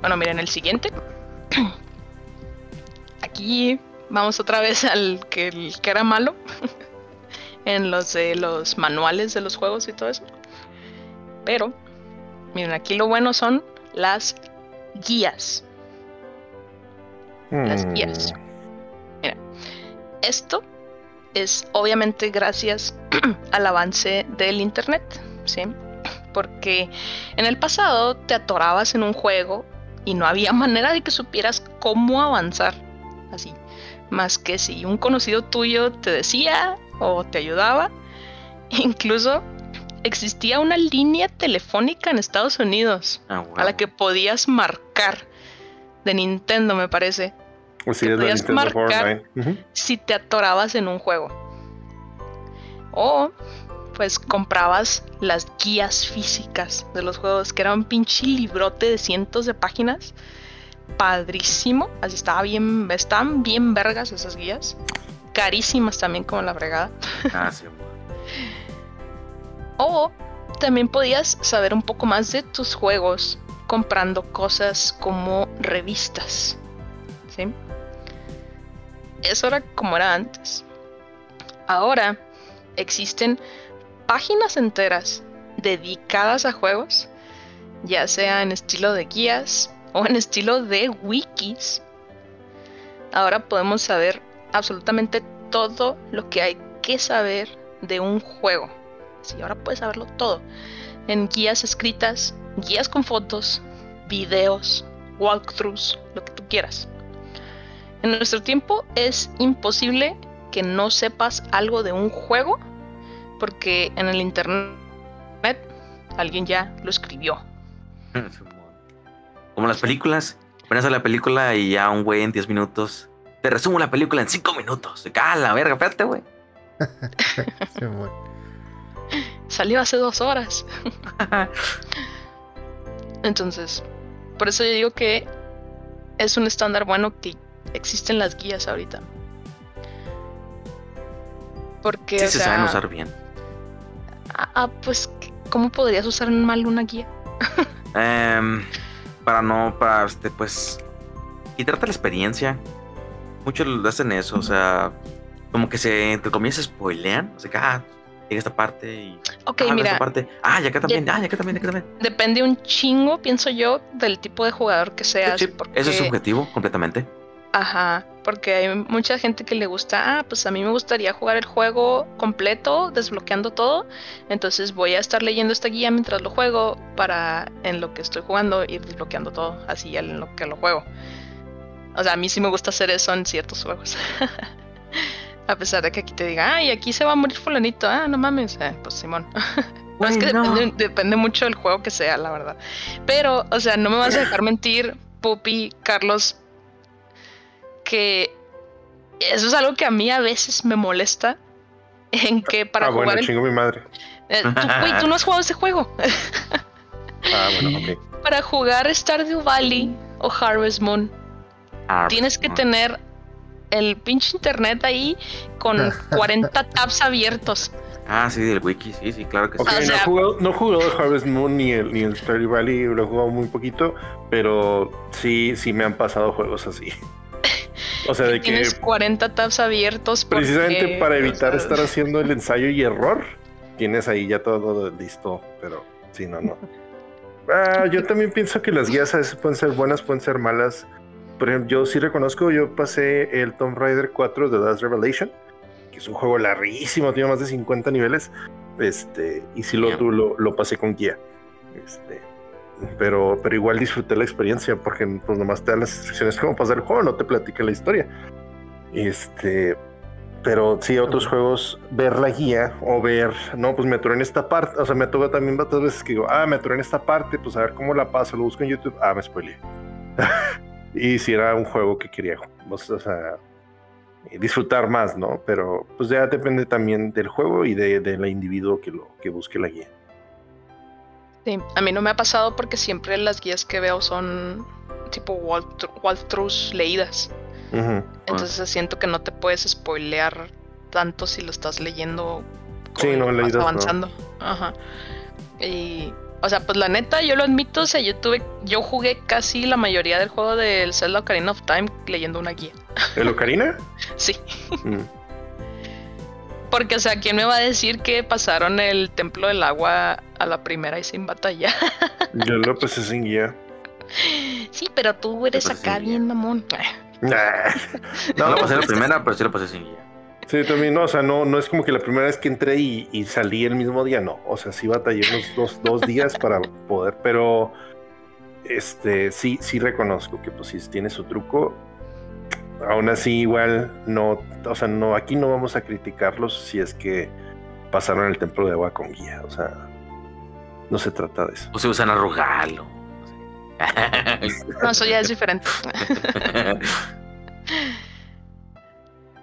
bueno, miren, el siguiente. Aquí vamos otra vez al que, el que era malo en los de los manuales de los juegos y todo eso. Pero, miren, aquí lo bueno son las guías. Las hmm. guías. Mira, esto es obviamente gracias al avance del internet, ¿sí? Porque en el pasado te atorabas en un juego y no había manera de que supieras cómo avanzar así. Más que si un conocido tuyo te decía, o te ayudaba. Incluso existía una línea telefónica en Estados Unidos ah, a la que podías marcar de Nintendo, me parece. podías marcar si te atorabas en un juego. O pues comprabas las guías físicas de los juegos, que era un pinche librote de cientos de páginas. Padrísimo. Así estaba bien. Estaban bien vergas esas guías carísimas también como la fregada. Ah, o también podías saber un poco más de tus juegos comprando cosas como revistas. ¿Sí? Eso era como era antes. Ahora existen páginas enteras dedicadas a juegos, ya sea en estilo de guías o en estilo de wikis. Ahora podemos saber absolutamente todo lo que hay que saber de un juego. Sí, ahora puedes saberlo todo. En guías escritas, guías con fotos, videos, walkthroughs, lo que tú quieras. En nuestro tiempo es imposible que no sepas algo de un juego porque en el internet alguien ya lo escribió. Como las películas, pones a la película y ya un güey en 10 minutos te resumo la película en cinco minutos. Se cae la verga, espérate, güey. Salió hace dos horas. Entonces, por eso yo digo que es un estándar bueno que existen las guías ahorita. Porque, Sí o se sea, saben usar bien. ah, ah, pues, ¿cómo podrías usar mal una guía? Em, para no, para este, pues, quitarte la experiencia. Muchos lo hacen eso, o sea, como que se, entre comillas, se spoilean. O sea, que, ah, llega esta parte y. Ok, ah, mira, esta parte. Ah, y acá también, ah, y acá también, y acá también. depende un chingo, pienso yo, del tipo de jugador que seas. Sí, porque, Eso es subjetivo, completamente. Ajá, porque hay mucha gente que le gusta, ah, pues a mí me gustaría jugar el juego completo, desbloqueando todo, entonces voy a estar leyendo esta guía mientras lo juego para en lo que estoy jugando ir desbloqueando todo, así en lo que lo juego. O sea, a mí sí me gusta hacer eso en ciertos juegos. a pesar de que aquí te diga, ay, aquí se va a morir fulanito, ah, no mames, eh, pues Simón. Pero es que no. depende, depende mucho del juego que sea, la verdad. Pero, o sea, no me vas a dejar mentir, Pupi, Carlos, que eso es algo que a mí a veces me molesta. En que para ah, jugar bueno, el- chingo mi madre. eh, tú, güey, tú no has jugado ese juego. Ah, bueno, ok. para jugar Stardew Valley o Harvest Moon, tienes que tener el pinche internet ahí con 40 tabs abiertos. Ah, sí, del wiki, sí, sí, claro que sí. O no, he sea- jugado, no he jugado Harvest Moon ni el, ni el Stardew Valley, lo he jugado muy poquito, pero sí, sí me han pasado juegos así. O sea, de que Tienes 40 tabs abiertos. porque, precisamente para o evitar sea, estar haciendo el ensayo y error, tienes ahí ya todo listo, pero sí, no, no. Ah, yo también pienso que las guías a veces pueden ser buenas, pueden ser malas. Por ejemplo, yo sí reconozco, yo pasé el Tomb Raider 4 de Last Revelation, que es un juego larguísimo, tiene más de 50 niveles, este, y sí lo, lo, lo pasé con guía. Este, pero, pero igual disfruté la experiencia, porque pues nomás te dan las instrucciones cómo pasar el juego, no te platica la historia. Este, pero sí, otros juegos, ver la guía o ver, no, pues me atoré en esta parte, o sea, me toca también varias veces que digo, ah, me atoré en esta parte, pues a ver cómo la paso, lo busco en YouTube, ah, me spoileé. y si era un juego que quería, pues, o sea, disfrutar más, ¿no? Pero pues ya depende también del juego y de, del individuo que lo que busque la guía. Sí, a mí no me ha pasado porque siempre las guías que veo son tipo walkthrough- walkthroughs leídas. Entonces siento que no te puedes spoilear tanto si lo estás leyendo Sí, no, vas leídas no. avanzando. Ajá. Y o sea, pues la neta, yo lo admito, o sea, yo tuve, yo jugué casi la mayoría del juego del Zelda Ocarina of Time leyendo una guía. ¿El Ocarina? Sí. Mm. Porque, o sea, ¿quién me va a decir que pasaron el Templo del Agua a la primera y sin batalla? Yo lo pasé sin guía. sí, pero tú eres acá bien mamón. Nah. No, No, lo pasé la primera, pero sí lo pasé sin guía. Sí, también, no, o sea, no, no es como que la primera vez que entré y, y salí el mismo día, no. O sea, sí batallé unos dos, dos días para poder, pero este sí, sí reconozco que pues sí tiene su truco. Aún así, igual no, o sea, no, aquí no vamos a criticarlos si es que pasaron el templo de agua con guía. O sea, no se trata de eso. O se usan a Rogalo. No, eso ya es diferente.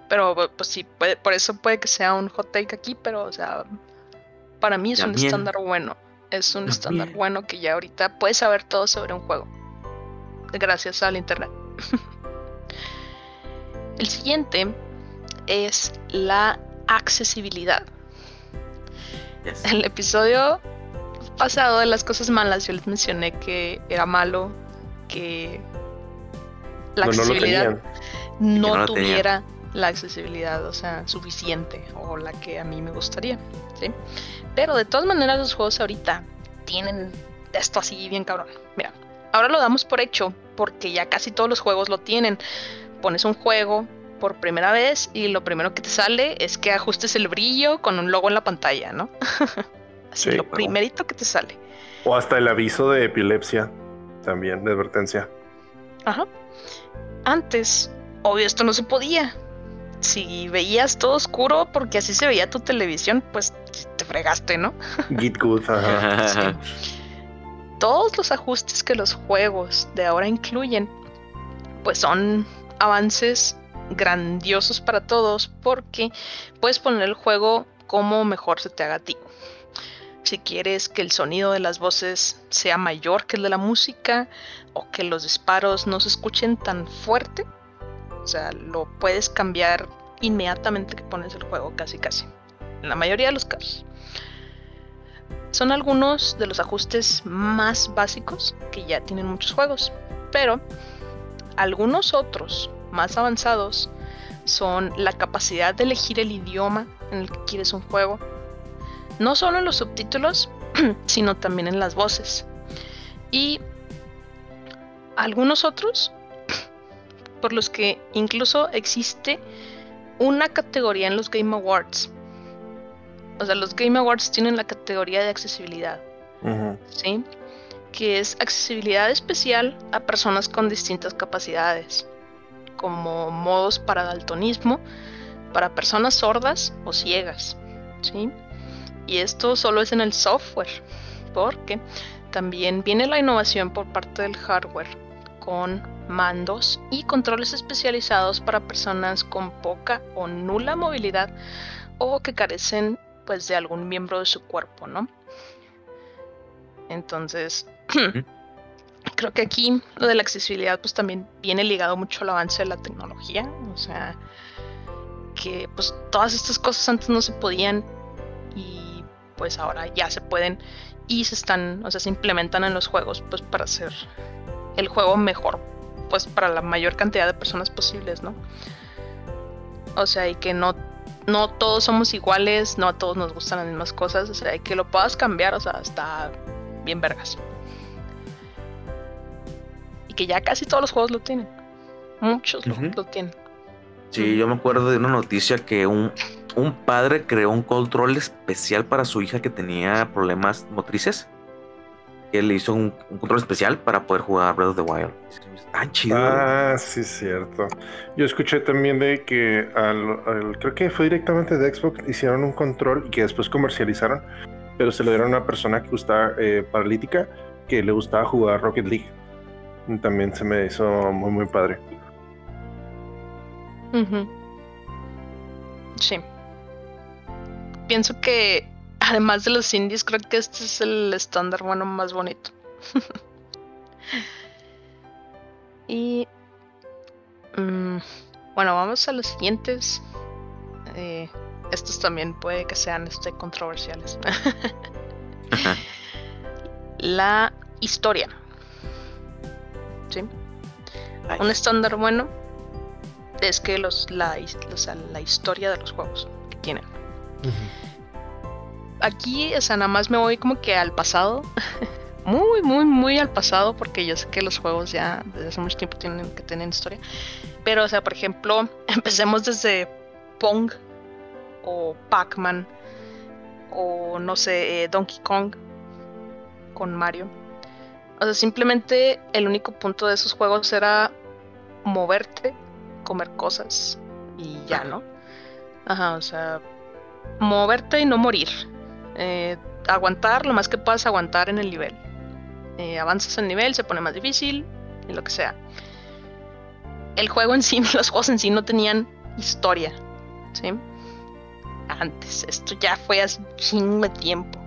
Pero pues sí, puede- por eso puede que sea un hot take aquí, pero o sea, para mí es un estándar bueno. Es un estándar bueno que ya ahorita puedes saber todo sobre un juego. Gracias al internet. El siguiente es la accesibilidad. Yes. El episodio pasado de las cosas malas, yo les mencioné que era malo que la no, accesibilidad no, no tuviera la accesibilidad, o sea, suficiente o la que a mí me gustaría, ¿sí? Pero de todas maneras los juegos ahorita tienen esto así bien cabrón. Mira, ahora lo damos por hecho porque ya casi todos los juegos lo tienen. Pones un juego por primera vez y lo primero que te sale es que ajustes el brillo con un logo en la pantalla, ¿no? así Sí. lo primerito que te sale. O hasta el aviso de epilepsia, también, de advertencia. Ajá. Antes, obvio, esto no se podía. Si veías todo oscuro porque así se veía tu televisión, pues te fregaste, ¿no? Git good, ajá. Todos los ajustes que los juegos de ahora incluyen, pues son avances grandiosos para todos porque puedes poner el juego como mejor se te haga a ti. Si quieres que el sonido de las voces sea mayor que el de la música o que los disparos no se escuchen tan fuerte. O sea, lo puedes cambiar inmediatamente que pones el juego, casi casi. En la mayoría de los casos. Son algunos de los ajustes más básicos que ya tienen muchos juegos, pero algunos otros más avanzados son la capacidad de elegir el idioma en el que quieres un juego, no solo en los subtítulos, sino también en las voces. Y algunos otros por los que incluso existe una categoría en los Game Awards o sea, los Game Awards tienen la categoría de accesibilidad, ¿sí? Que es accesibilidad especial a personas con distintas capacidades, como modos para daltonismo, para personas sordas o ciegas, ¿sí? Y esto solo es en el software, porque también viene la innovación por parte del hardware con mandos y controles especializados para personas con poca o nula movilidad o que carecen pues de algún miembro de su cuerpo, ¿no? Entonces, creo que aquí lo de la accesibilidad pues también viene ligado mucho al avance de la tecnología, o sea, que pues todas estas cosas antes no se podían y pues ahora ya se pueden y se están, o sea, se implementan en los juegos pues para hacer el juego mejor pues para la mayor cantidad de personas posibles, ¿no? O sea, y que no no todos somos iguales, no a todos nos gustan las mismas cosas, o sea, que lo puedas cambiar, o sea, está bien vergas. Y que ya casi todos los juegos lo tienen. Muchos lo, tienen. Sí, yo me acuerdo de una noticia que un, un padre creó un control especial para su hija que tenía problemas motrices. Él le hizo un, control especial para poder jugar Breath of the Wild. Tan chido. Ah, sí, cierto. Yo escuché también de que al, creo que fue directamente de Xbox, hicieron un control y que después comercializaron, pero se lo dieron a una persona que gustaba eh, paralítica, que le gustaba jugar Rocket League. También se me hizo muy, muy padre. Sí. Pienso que además de los indies, creo que este es el estándar bueno más bonito. y mm, bueno, vamos a los siguientes. Eh, estos también puede que sean este, controversiales. la historia. ¿Sí? Un estándar bueno es que los, la, la historia de los juegos que tienen aquí, o sea, nada más me voy como que al pasado. muy, muy, muy al pasado, porque yo sé que los juegos ya desde hace mucho tiempo tienen que tener historia. Pero, o sea, por ejemplo, empecemos desde Pong o Pac-Man o no sé, eh, Donkey Kong con Mario. O sea, simplemente el único punto de esos juegos era moverte, comer cosas y ya, ¿no? Ajá, o sea, moverte y no morir. Eh, aguantar lo más que puedas aguantar en el nivel. Eh, avanzas el nivel, se pone más difícil y lo que sea. El juego en sí, los juegos en sí no tenían historia. ¿sí? Antes, esto ya fue hace un chingo de tiempo.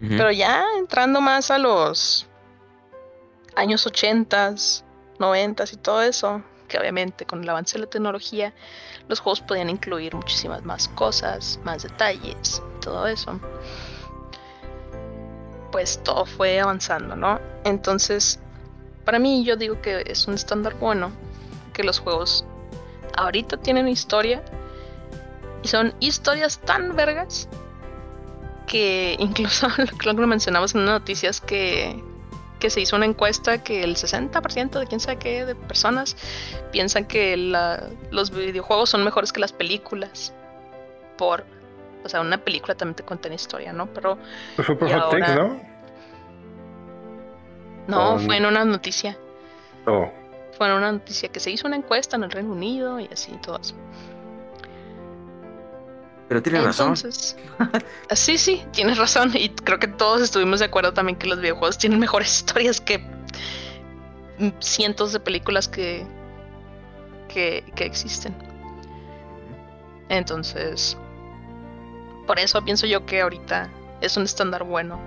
Pero ya entrando más a los años 80, 90 y todo eso, que obviamente con el avance de la tecnología los juegos podían incluir muchísimas más cosas, más detalles, todo eso. Pues todo fue avanzando, ¿no? Entonces, para mí yo digo que es un estándar bueno que los juegos ahorita tienen historia y son historias tan vergas que incluso lo que mencionamos en noticias que que se hizo una encuesta que el 60% de quién sabe qué de personas piensan que los videojuegos son mejores que las películas. Por, o sea, una película también te cuenta una historia, ¿no? Pero. Pues fue por Hot ¿no? No, fue en una noticia. Oh. Fue en una noticia que se hizo una encuesta en el Reino Unido y así, todo eso. Pero tiene razón. sí, sí, tienes razón. Y creo que todos estuvimos de acuerdo también que los videojuegos tienen mejores historias que cientos de películas que, que, existen. Entonces, por eso pienso yo que ahorita es un estándar bueno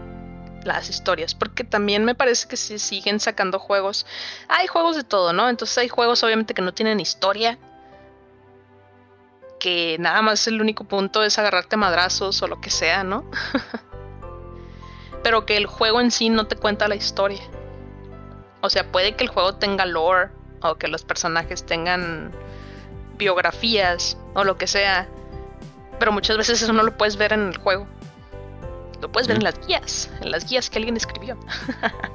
las historias, porque también me parece que si siguen sacando juegos, hay juegos de todo, ¿no? Entonces hay juegos obviamente que no tienen historia, que nada más el único punto es agarrarte madrazos o lo que sea, ¿no? Pero que el juego en sí no te cuenta la historia. O sea, puede que el juego tenga lore o que los personajes tengan biografías o lo que sea, pero muchas veces eso no lo puedes ver en el juego. Lo puedes ver en las guías, en las guías que alguien escribió.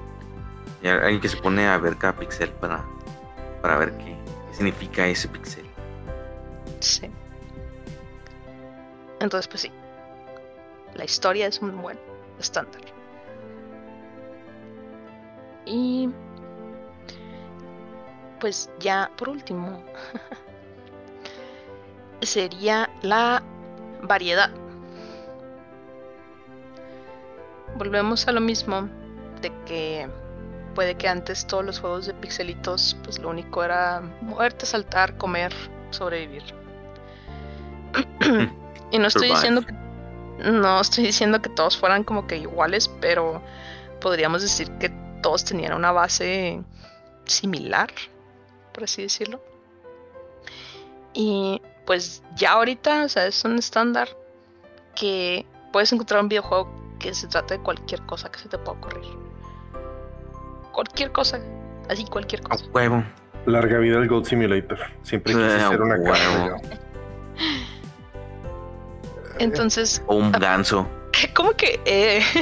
y alguien que se pone a ver cada pixel para, para ver qué, significa ese pixel. Sí. Entonces, pues sí. La historia es un buen estándar. Y pues ya por último sería la variedad volvemos a lo mismo de que puede que antes todos los juegos de pixelitos, pues lo único era moverte, saltar, comer, sobrevivir. y no estoy diciendo que no estoy diciendo que todos fueran como que iguales, pero podríamos decir que todos tenían una base similar, por así decirlo. Y pues ya ahorita, o sea, es un estándar que puedes encontrar un videojuego que se trata de cualquier cosa que se te pueda ocurrir. Cualquier cosa, así cualquier cosa. A huevo. Larga vida del Gold Simulator. Siempre quise ser una huevo. Entonces. O un ah, ganso. ¿Cómo que? Eh?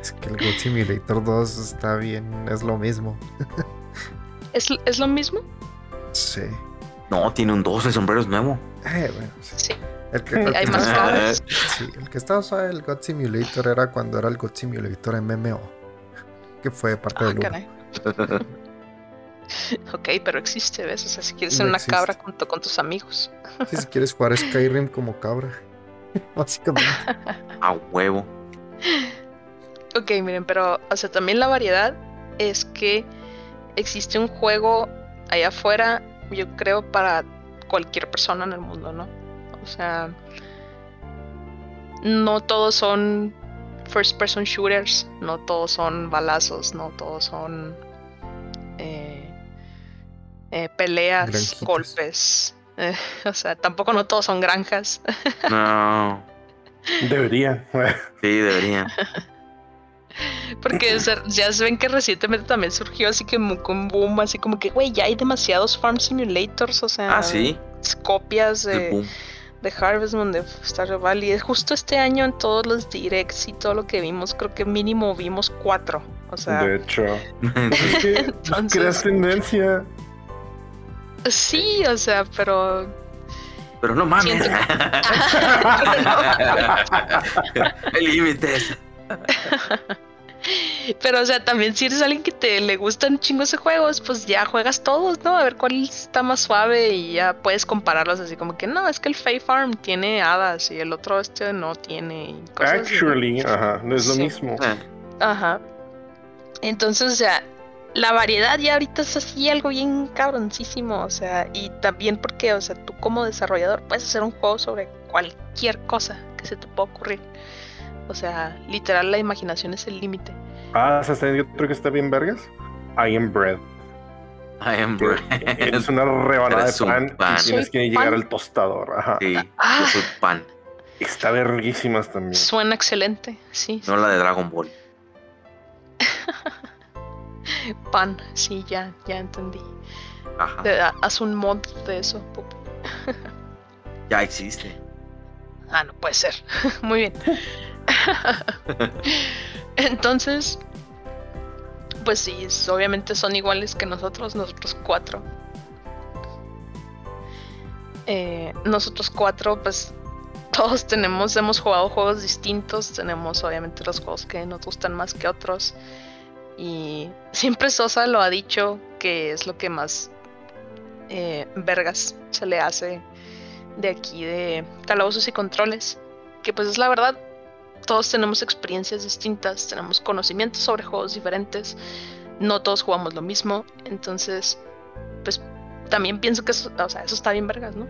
Es que el Gold Simulator 2 está bien, es lo mismo. ¿Es, ¿Es lo mismo? Sí. No, tiene un 12 sombreros nuevo. Eh, bueno, sí. El que, Hay más Sí, el que estaba usando el God Simulator era cuando era el God Simulator MMO. Que fue parte ah, del ok, pero existe, ¿ves? O sea, si quieres ser una cabra junto con tus amigos. Sí, si quieres jugar Skyrim como cabra. Básicamente. A huevo. Ok, miren, pero, o sea, también la variedad es que existe un juego allá afuera, yo creo, para cualquier persona en el mundo, ¿no? O sea, no todos son first person shooters, no todos son balazos, no todos son eh, eh, peleas, golpes. Eh, o sea, tampoco no todos son granjas. No. Debería. sí, debería. Porque ya se ven que recientemente también surgió así que un boom, así como que, güey, ya hay demasiados farm simulators, o sea, ah, ¿sí? copias de de Harvest Moon, de Stardew Valley. Justo este año en todos los directs y todo lo que vimos, creo que mínimo vimos cuatro. O sea, de hecho, es tendencia. Sí, o sea, pero. Pero no mames. El límite Pero, o sea, también si eres alguien que te le gustan chingos de juegos, pues ya juegas todos, ¿no? A ver cuál está más suave y ya puedes compararlos así como que no, es que el Fay Farm tiene hadas y el otro este no tiene. Actually, ajá, no es lo mismo. Ah. Ajá. Entonces, o sea, la variedad ya ahorita es así algo bien cabroncísimo, o sea, y también porque, o sea, tú como desarrollador puedes hacer un juego sobre cualquier cosa que se te pueda ocurrir. O sea, literal la imaginación es el límite. Ah, ¿sabes yo creo que está bien vergas? I am bread. I am bread. Es una rebanada de pan, y tienes que llegar al tostador. Ajá. Sí, ah. yo pan. Está verguísimas también. Suena excelente, sí. No la de Dragon Ball. pan, sí, ya, ya entendí. Ajá. haz un mod de eso, ya existe. Ah, no puede ser. Muy bien. Entonces, pues sí, obviamente son iguales que nosotros, nosotros cuatro. Eh, nosotros cuatro, pues todos tenemos, hemos jugado juegos distintos, tenemos obviamente los juegos que nos gustan más que otros. Y siempre Sosa lo ha dicho que es lo que más eh, vergas se le hace de aquí de calabozos y controles. Que pues es la verdad, todos tenemos experiencias distintas, tenemos conocimientos sobre juegos diferentes, no todos jugamos lo mismo, entonces, pues también pienso que eso, o sea, eso está bien vergas, ¿no?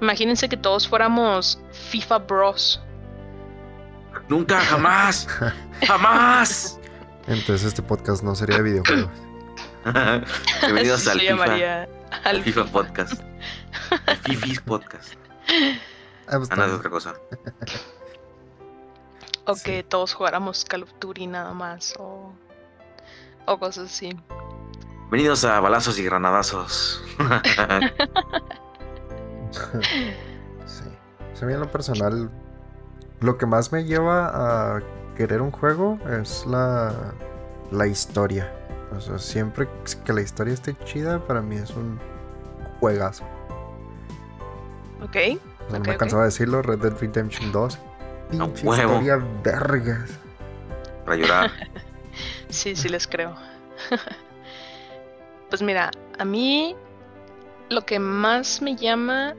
Imagínense que todos fuéramos FIFA Bros. Nunca, jamás. jamás. Entonces este podcast no sería de videojuegos. Bienvenidos al FIFA, al al FIFA Podcast. El Fifis Podcast. Ah, pues, no, es otra cosa. O Sí. que todos jugáramos Call of Duty nada más. O, o cosas así. Bienvenidos a Balazos y Granadazos. sí. A mí en lo personal, lo que más me lleva a querer un juego es la, la historia. O sea, siempre que la historia esté chida, para mí es un juegazo. Ok. O sea, no Ok, me cansaba de decirlo, Red Dead Redemption 2. Pinche huevo. historia vergas. Para llorar. Sí, sí les creo. pues mira, a mí lo que más me llama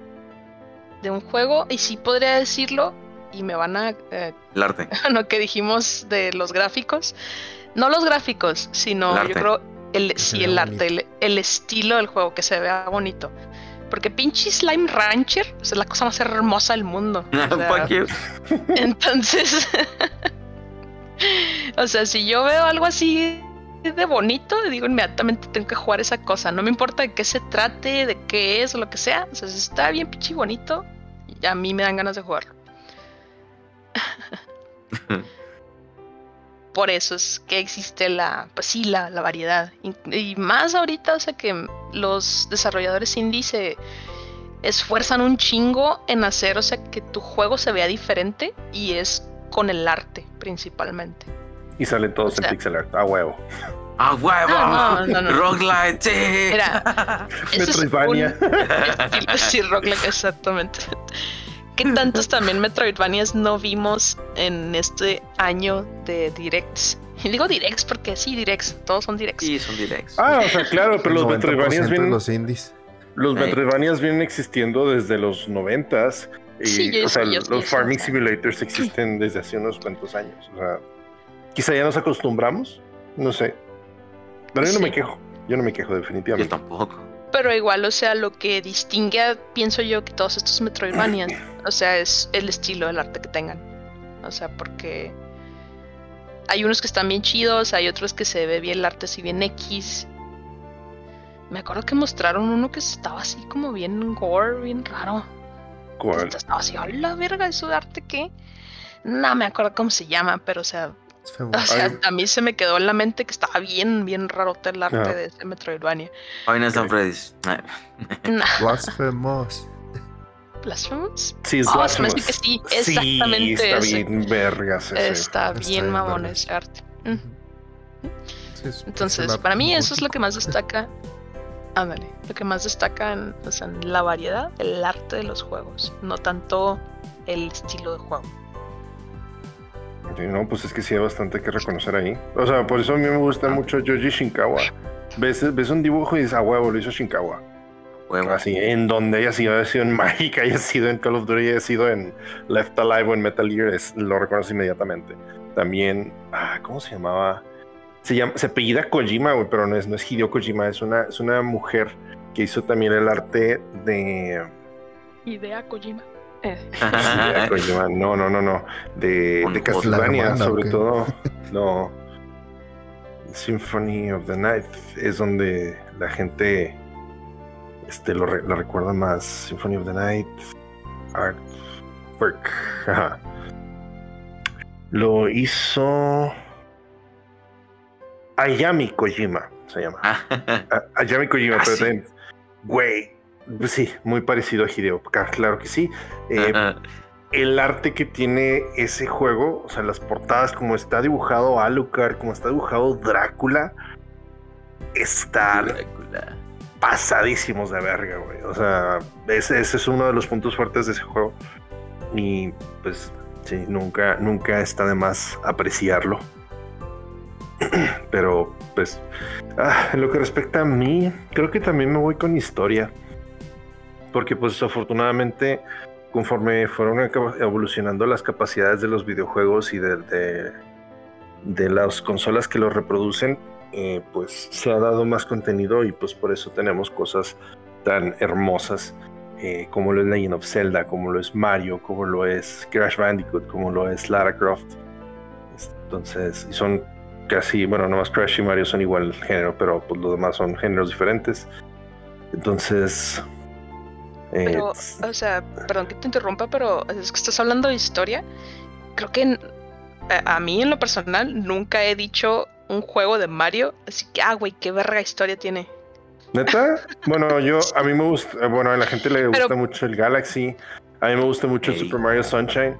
de un juego, y sí podría decirlo, y me van a... eh, El arte. lo que dijimos de los gráficos. No los gráficos, sino El yo creo el, sí, el arte, el, el estilo del juego, que se vea bonito. Porque pinche Slime Rancher o sea, es la cosa más hermosa del mundo. O sea, Fuck you. entonces, o sea, si yo veo algo así de bonito, digo inmediatamente tengo que jugar esa cosa. No me importa de qué se trate, de qué es o lo que sea. O sea, si está bien pinche bonito, a mí me dan ganas de jugarlo. Por eso es que existe la, pues sí, la, la variedad. Y, y más ahorita, o sea, que los desarrolladores indie se esfuerzan un chingo en hacer, o sea, que tu juego se vea diferente y es con el arte principalmente. Y salen todos O sea- en pixel art. A huevo. ¡A huevo! No, no, no, no. Roguelite, sí. Mira, ese es Metroidvania. un estilo- sí, roguelike, exactamente. ¿Qué tantos también Metroidvanias no vimos en este año de directs? Y digo directs porque sí, directs, todos son directs. Sí, son directs. Ah, o sea, claro, pero los 90% Metroidvanias vienen, los indies. los. Metroidvanias vienen existiendo desde los noventas. Y, Sí, yo o sea, yo los yo Farming. Simulators existen desde hace unos cuantos años. O sea, quizá ya nos acostumbramos. No sé. Pero yo no me quejo. Yo no me quejo, Yo definitivamente. tampoco. Pero igual, o sea, lo que distingue, a, pienso yo, que todos estos Metroidvanias, o sea, es el estilo del arte que tengan. O sea, porque hay unos que están bien chidos, hay otros que se ve bien el arte así bien X. Me acuerdo que mostraron uno que estaba así como bien gore, bien raro. ¿Cuál? Estaba así, a la verga, ¿eso de arte qué? No me acuerdo cómo se llama, pero o sea. O sea, a mí se me quedó en la mente que estaba bien, bien raro el arte Ajá. de ese Metroidvania. Five Nights at Freddy's. Blasphemous. Blasphemous. Sí, es Ah, se me Blasphemous. que sí, Sí, exactamente está ese. bien vergas ese. Está Está bien bien mamón ese arte. Sí, es- Entonces, para mí eso es lo que más destaca. Ándale, lo que más destaca en, o sea, en la variedad, el arte de los juegos, no tanto el estilo de juego. Sí, no, pues es que sí hay bastante que reconocer ahí. O sea, por eso a mí me gusta Ah. mucho Yoji Shinkawa. Ves, ves un dibujo y dices, a huevo, lo hizo Shinkawa. huevo. Así, en donde haya sido, haya sido en Magic, haya sido en Call of Duty, haya sido en Left Alive o en Metal Gear, es- lo reconoces inmediatamente. También, ah, ¿cómo se llamaba? Se llama, se apellida Kojima, güey, pero no es, no es Hideo Kojima, es una, es una mujer que hizo también el arte de, Idea Kojima. Kojima. No, no, no, no. De, de. Castlevania, La hermana, ¿o sobre todo. No. Symphony of the Night es donde la gente este, lo, re- lo recuerda más. Symphony of the Night. Artwork. Ajá. Lo hizo. Ayami Kojima se llama. A- Ayami Kojima, Ah, pero sí. también, güey, sí, muy parecido a Hideo, claro que sí. Eh, el arte que tiene ese juego, o sea, las portadas, como está dibujado Alucard, como está dibujado Drácula, están Drácula. pasadísimos de verga, güey. O sea, ese, ese es uno de los puntos fuertes de ese juego. Y pues, sí, nunca, nunca está de más apreciarlo. Pero, pues, ah, en lo que respecta a mí, creo que también me voy con historia. Porque, pues, afortunadamente, conforme fueron evolucionando las capacidades de los videojuegos y de, las consolas que los reproducen, eh, pues se ha dado más contenido y pues por eso tenemos cosas tan hermosas eh, como lo es Legend of Zelda, como lo es Mario, como lo es Crash Bandicoot, como lo es Lara Croft. Entonces, son casi, bueno, no más Crash y Mario son igual género, pero pues los demás son géneros diferentes. Entonces. Eh, pero, o sea, perdón que te interrumpa, pero es que estás hablando de historia. Creo que a, mí, en lo personal, nunca he dicho un juego de Mario, así que, ah, güey, qué verga historia tiene. ¿Neta? bueno, yo, a mí me gusta, bueno, a la gente le gusta mucho el Galaxy, a mí me gusta mucho el Super Mario Sunshine.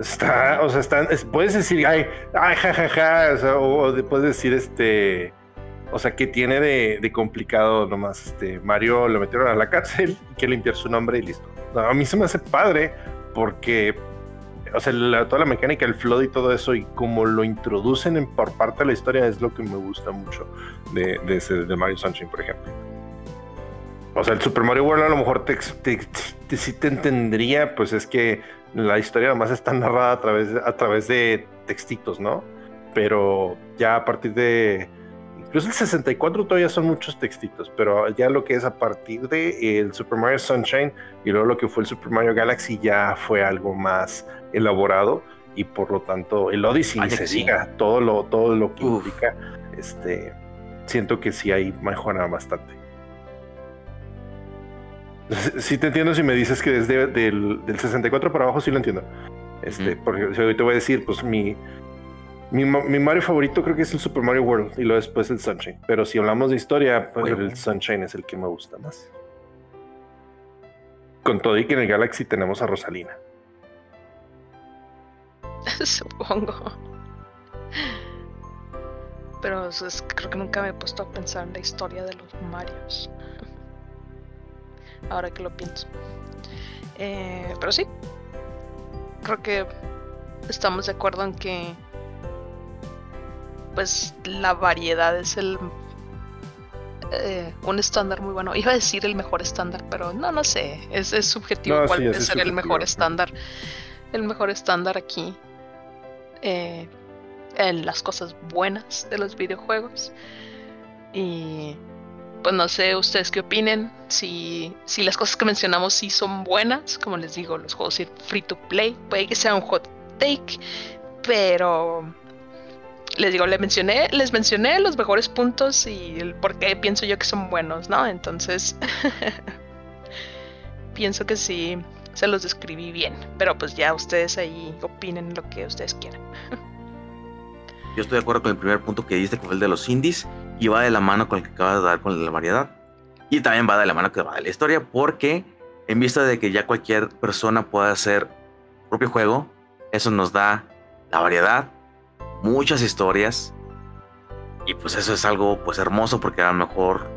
Está, o sea, están, puedes decir, ay, ay, jajaja, o, sea, o, puedes decir, este, o sea, que tiene de, complicado nomás, este, Mario lo metieron a la cárcel y que limpiar su nombre y listo. a mí se me hace padre porque, o sea, toda la mecánica, el flow y todo eso y como lo introducen en, por parte de la historia es lo que me gusta mucho de, de, ese, de Mario Sunshine, por ejemplo. O sea, el Super Mario World a lo mejor te, te, sí te entendería, pues es que la historia además está narrada a través, a través de textitos, ¿no? Pero ya a partir de... Incluso el 64 todavía son muchos textitos, pero ya lo que es a partir de el Super Mario Sunshine y luego lo que fue el Super Mario Galaxy ya fue algo más elaborado y por lo tanto el Odyssey se diga todo lo, todo lo que implica, este, siento que sí hay mejora bastante. Sí te entiendo si me dices que desde del, 64 para abajo sí lo entiendo. Este, porque hoy te voy a decir, pues mi, mi, Mario favorito creo que es el Super Mario World y luego después el Sunshine. Pero si hablamos de historia, pues el Sunshine es el que me gusta más. Con todo y que en el Galaxy tenemos a Rosalina. Supongo. Pero creo que nunca me he puesto a pensar en la historia de los Marios ahora que lo pienso. Eh, pero sí, creo que estamos de acuerdo en que pues la variedad es el eh, un estándar muy bueno. Iba a decir el mejor estándar, pero no, no sé. Es, subjetivo cuál puede ser el mejor estándar. El mejor estándar aquí eh, en las cosas buenas de los videojuegos. Y pues no sé ustedes qué opinen, si, si las cosas que mencionamos sí son buenas, como les digo, los juegos free to play, puede que sea un hot take, pero les digo, les mencioné, les mencioné los mejores puntos y el por qué pienso yo que son buenos, ¿no? Entonces, pienso que sí, se los describí bien, pero pues ya ustedes ahí opinen lo que ustedes quieran. Yo estoy de acuerdo con el primer punto que diste, que fue el de los indies, y va de la mano con el que acabas de dar con la variedad. Y también va de la mano que va de la historia, porque en vista de que ya cualquier persona pueda hacer propio juego, eso nos da la variedad, muchas historias, y pues eso es algo pues hermoso, porque a lo mejor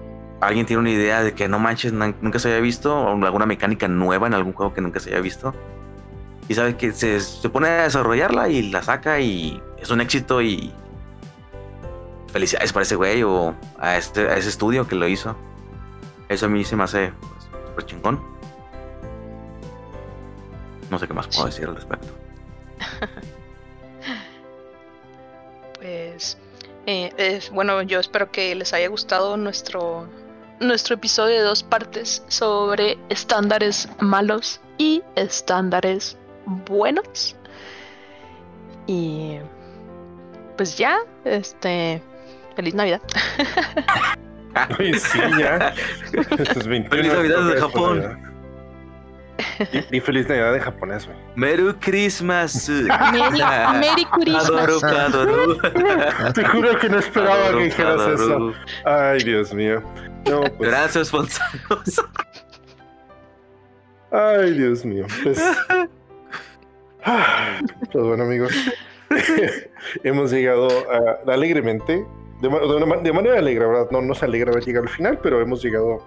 alguien tiene una idea de que no manches, nunca se haya visto, o alguna mecánica nueva en algún juego que nunca se haya visto. Y sabe que se, se pone a desarrollarla y la saca y es un éxito y felicidades para ese güey o a, este, a ese estudio que lo hizo. Eso a mí se me hace pues, súper chingón. No sé qué más puedo decir al respecto. pues, eh, bueno, yo espero que les haya gustado nuestro, nuestro episodio de dos partes sobre estándares malos y estándares buenos. Y pues ya, este, feliz Navidad. Ay, sí, ya. feliz Navidad de Japón. Y, feliz Navidad de japonés, güey. Merry Christmas. Merry, Christmas. Te juro que no esperaba que dijeras eso. Ay, Dios mío. No, pues. Gracias, Fonsanos. Ay, Dios mío. Pues, pues bueno, amigos. hemos llegado alegremente, de, manera alegre, ¿verdad? No nos alegra haber llegado al final, pero hemos llegado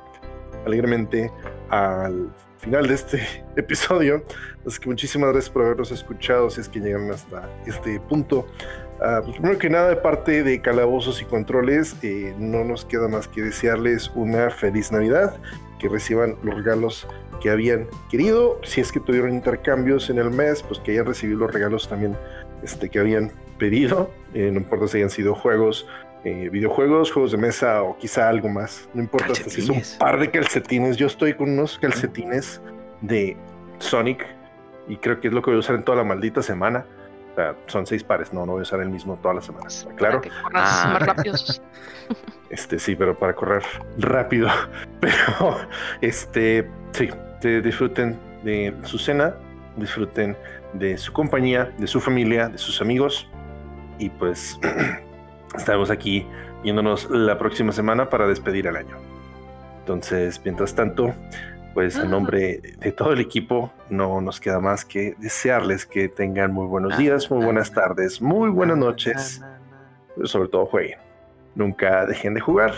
alegremente al final de este episodio. Así que muchísimas gracias por habernos escuchado, si es que llegaron hasta este punto. Uh, primero que nada, de parte de Calabozos y Controles, eh, no nos queda más que desearles una feliz Navidad, que reciban los regalos que habían querido. Si es que tuvieron intercambios en el mes, pues que hayan recibido los regalos también este, que habían pedido, eh, no importa si hayan sido juegos eh, videojuegos, juegos de mesa o quizá algo más. No importa si es un par de calcetines. Yo estoy con unos calcetines de Sonic y creo que es lo que voy a usar en toda la maldita semana. O sea, son seis pares, no, no voy a usar el mismo todas las semanas. Claro. Ah. más rápido. Este sí, pero para correr rápido. Pero este sí, disfruten de su cena, disfruten de su compañía, de su familia, de sus amigos. Y pues estaremos aquí viéndonos la próxima semana para despedir el año. Entonces, mientras tanto, pues en ah. nombre de todo el equipo, no nos queda más que desearles que tengan muy buenos días, muy buenas tardes, muy buenas noches, pero sobre todo jueguen. Nunca dejen de jugar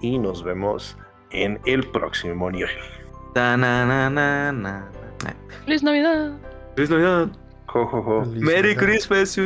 y nos vemos en el próximo nivel. Feliz Navidad. Feliz Navidad. Jo, jo, jo. Merry Christmas.